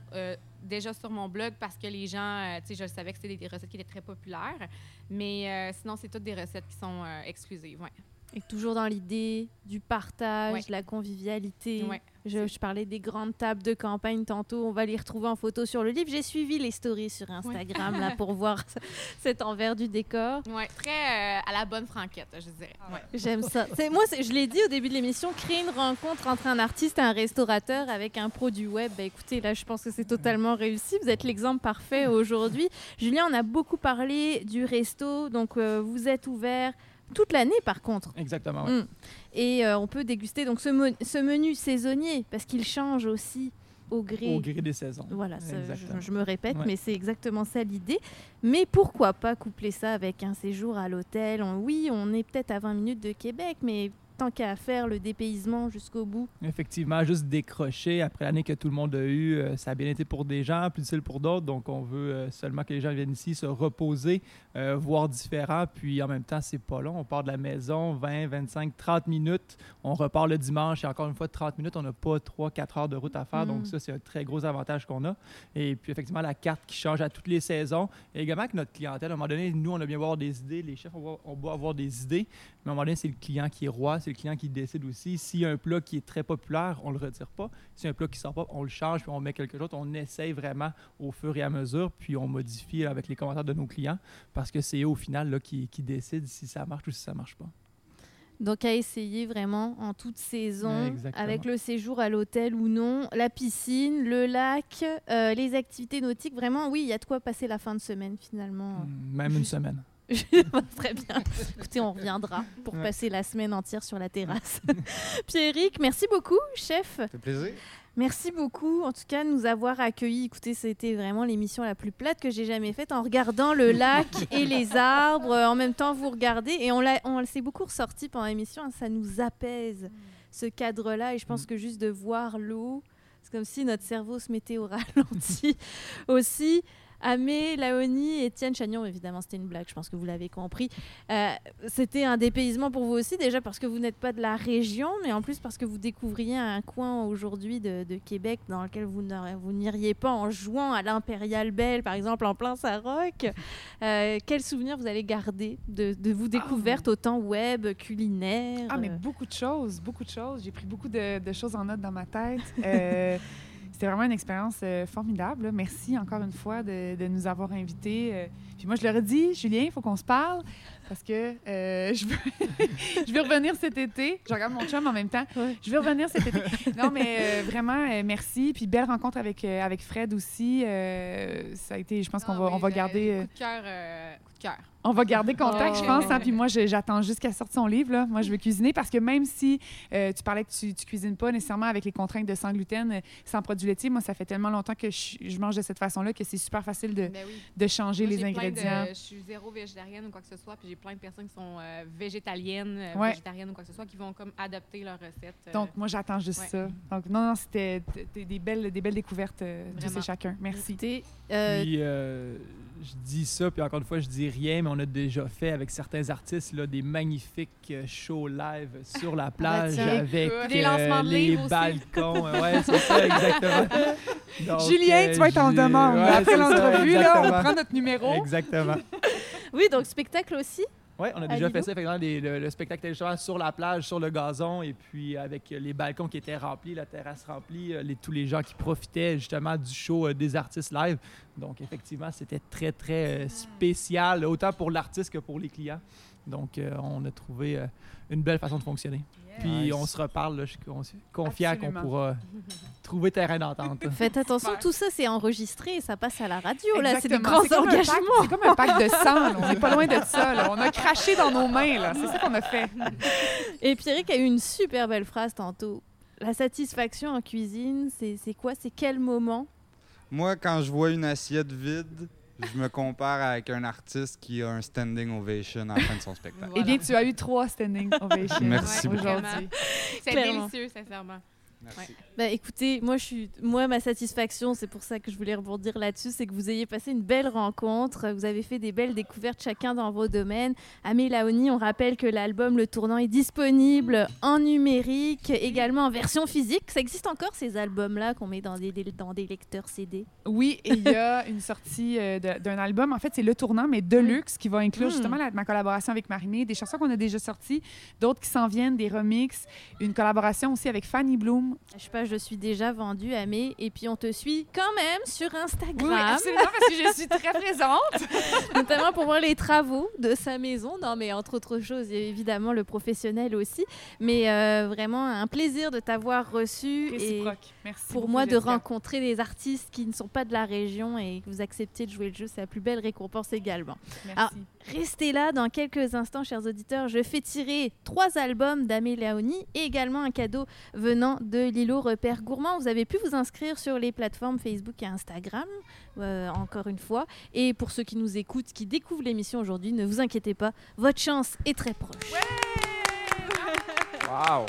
déjà sur mon blog parce que les gens, tu sais, je savais que c'était des, recettes qui étaient très populaires. Mais sinon, c'est toutes des recettes qui sont exclusives. Ouais. Et toujours dans l'idée du partage, Ouais. de la convivialité. Ouais. Je, je parlais des grandes tables de campagne tantôt. On va les retrouver en photo sur le livre. J'ai suivi les stories sur Instagram là, *laughs* pour voir cet envers du décor. Ouais, très euh, à la bonne franquette, je dirais. Ouais. J'aime ça. C'est, moi, c'est- je l'ai dit au début de l'émission, créer une rencontre entre un artiste et un restaurateur avec un produit web. Ben, écoutez, là, je pense que c'est totalement réussi. Vous êtes l'exemple parfait aujourd'hui. Julien, on a beaucoup parlé du resto. Donc, euh, vous êtes ouvert toute l'année, par contre. Exactement. ouais. Mm. Et euh, on peut déguster donc ce, menu saisonnier parce qu'il change aussi au gré. Au gré des saisons. Voilà, ça, je, me répète, Ouais. mais c'est exactement ça l'idée. Mais pourquoi pas coupler ça avec un séjour à l'hôtel? Oui, on est peut-être à 20 minutes de Québec, mais tant qu'à faire le dépaysement jusqu'au bout. Effectivement, juste décrocher après l'année que tout le monde a eu, euh, ça a bien été pour des gens, plus difficile pour d'autres. Donc, on veut euh, seulement que les gens viennent ici se reposer, euh, voir différent. Puis, en même temps, c'est pas long. On part de la maison 20, 25, 30 minutes. On repart le dimanche et encore une fois, 30 minutes. On n'a pas 3, 4 heures de route à faire. Mm. Donc, ça, c'est un très gros avantage qu'on a. Et puis, effectivement, la carte qui change à toutes les saisons. Et également que notre clientèle, à un moment donné, nous, on a bien avoir des idées. Les chefs, on va, on va avoir des idées. Mais à un moment donné, c'est le client qui est roi, c'est le client qui décide aussi. S'il y a un plat qui est très populaire, on le retire pas. S'il y a un plat qui sort pas, on le change, puis on met quelque chose. On essaye vraiment au fur et à mesure, puis on modifie avec les commentaires de nos clients, parce que c'est eux, au final, là, qui, qui décident si ça marche ou si ça marche pas. Donc à essayer vraiment en toute saison, Exactement. avec le séjour à l'hôtel ou non, la piscine, le lac, euh, les activités nautiques. Vraiment, oui, il y a de quoi passer la fin de semaine finalement. Mm, Même une semaine. *laughs* Très bien. Écoutez, on reviendra pour Ouais. passer la semaine entière sur la terrasse. *laughs* Pierrick, merci beaucoup, chef. Ça fait plaisir. Merci beaucoup, en tout cas, de nous avoir accueillis. Écoutez, c'était vraiment l'émission la plus plate que j'ai jamais faite en regardant le *laughs* lac et les arbres. En même temps, vous regardez. Et on, on s'est beaucoup ressorti pendant l'émission. hein, ça nous apaise, ce cadre-là. Et je pense que juste de voir l'eau, c'est comme si notre cerveau se mettait au ralenti aussi. Amé, Laoni, Étienne Chagnon, évidemment, c'était une blague, je pense que vous l'avez compris. Euh, c'était un dépaysement pour vous aussi, déjà parce que vous n'êtes pas de la région, mais en plus parce que vous découvriez un coin aujourd'hui de, de Québec dans lequel vous n'iriez pas en jouant à l'Impérial Belle, par exemple, en plein Saroc. Euh, quel souvenir vous allez garder de, de vos découvertes, autant web, culinaire Ah, mais euh, beaucoup de choses, beaucoup de choses. J'ai pris beaucoup de, de choses en note dans ma tête. *laughs* Euh, C'était vraiment une expérience euh, formidable. là. Merci encore une fois de, de nous avoir invités. euh. Puis moi, je leur ai dit, Julien, il faut qu'on se parle parce que euh, *laughs* je, veux je veux revenir cet été. Je regarde mon chum en même temps. Ouais. Je veux revenir cet été. Non, mais euh, vraiment, euh, merci. Puis belle rencontre avec, euh, avec Fred aussi. Euh, ça a été, je pense qu'on va, oui, on va garder... Coup de cœur. euh, coup de cœur. On va garder contact, Oh. je pense. hein. Puis moi, je- j'attends juste qu'elle sorte son livre. Là. Moi, je veux cuisiner parce que même si euh, tu parlais que tu, tu cuisines pas nécessairement avec les contraintes de sans gluten, euh, sans produits laitiers, moi, ça fait tellement longtemps que je, je mange de cette façon-là que c'est super facile de, Ben oui. de changer Moi, les j'ai plein de- ingrédients. je suis zéro végétarienne ou quoi que ce soit, puis j'ai plein de personnes qui sont euh, végétaliennes, euh, Ouais. végétariennes ou quoi que ce soit, qui vont comme adopter leurs recettes. euh, Donc, moi, j'attends juste ouais. ça. Donc, non, non, c'était des belles, des belles découvertes euh, de ces chacun. Merci. écoutez, euh, Puis, euh, je dis ça, puis encore une fois, je dis rien, mais on a déjà fait avec certains artistes là, des magnifiques euh, shows live sur la plage tiens, avec écoute. Des euh, lancements de les balcons. Euh, ouais, c'est ça, exactement. *laughs* Donc, Julien, euh, tu vas être en demande. ouais, Après l'entrevue, là, on prend notre numéro. Exactement. oui, donc spectacle aussi? Oui, on a déjà Lilo? fait ça, effectivement, le, le spectacle justement sur la plage, sur le gazon, et puis avec les balcons qui étaient remplis, la terrasse remplie, euh, les, tous les gens qui profitaient justement du show euh, des artistes live. Donc, effectivement, c'était très, très euh, spécial, autant pour l'artiste que pour les clients. Donc, euh, on a trouvé euh, une belle façon de fonctionner. Puis, Nice. on se reparle, là, je suis con- confiant qu'on pourra *laughs* trouver terrain d'entente. *laughs* Faites attention, tout ça c'est enregistré et ça passe à la radio. Là, c'est des grands C'est comme un engagements. C'est comme un pacte de sang. là. On n'est pas loin de ça. là. On a *laughs* craché dans nos mains. là. C'est ça qu'on a fait. Et Pierrick a eu une super belle phrase tantôt. la satisfaction en cuisine, c'est c'est quoi? C'est quel moment? Moi, quand je vois une assiette vide, je me compare avec un artiste qui a un standing ovation à la fin de son spectacle. Eh bien, tu as eu trois standing *laughs* ovations Merci aujourd'hui. C'est délicieux, sincèrement. Merci. Bah écoutez, moi je suis moi ma satisfaction, c'est pour ça que je voulais rebondir là-dessus, c'est que vous ayez passé une belle rencontre, vous avez fait des belles découvertes chacun dans vos domaines. Amé Laoni, on rappelle que l'album Le Tournant est disponible en numérique, également en version physique. Ça existe encore ces albums-là qu'on met dans des, des- dans des lecteurs CD Oui, et il y a *laughs* une sortie euh, d'un album. En fait, c'est Le Tournant, mais Deluxe, qui va inclure Mm. justement la- ma collaboration avec Marimé, des chansons qu'on a déjà sorties, d'autres qui s'en viennent, des remixes, une collaboration aussi avec Fanny Bloom. Je sais pas, je suis déjà vendue Amé et puis on te suit quand même sur Oui, oui, Instagram, absolument, parce que je suis très présente. *laughs* notamment pour voir les travaux de sa maison. Non, mais entre autres choses, évidemment le professionnel aussi. Mais euh, vraiment un plaisir de t'avoir reçu et Réciproque. Merci. pour moi de rencontrer des artistes qui ne sont pas de la région et que vous acceptez de jouer le jeu, c'est la plus belle récompense également. Merci. Ah, Restez là dans quelques instants, chers auditeurs. Je fais tirer trois albums d'Amé Léoni et également un cadeau venant de Lilo Repère Gourmand. Vous avez pu vous inscrire sur les plateformes Facebook et Instagram, euh, encore une fois. Et pour ceux qui nous écoutent, qui découvrent l'émission aujourd'hui, ne vous inquiétez pas, votre chance est très proche. Wow!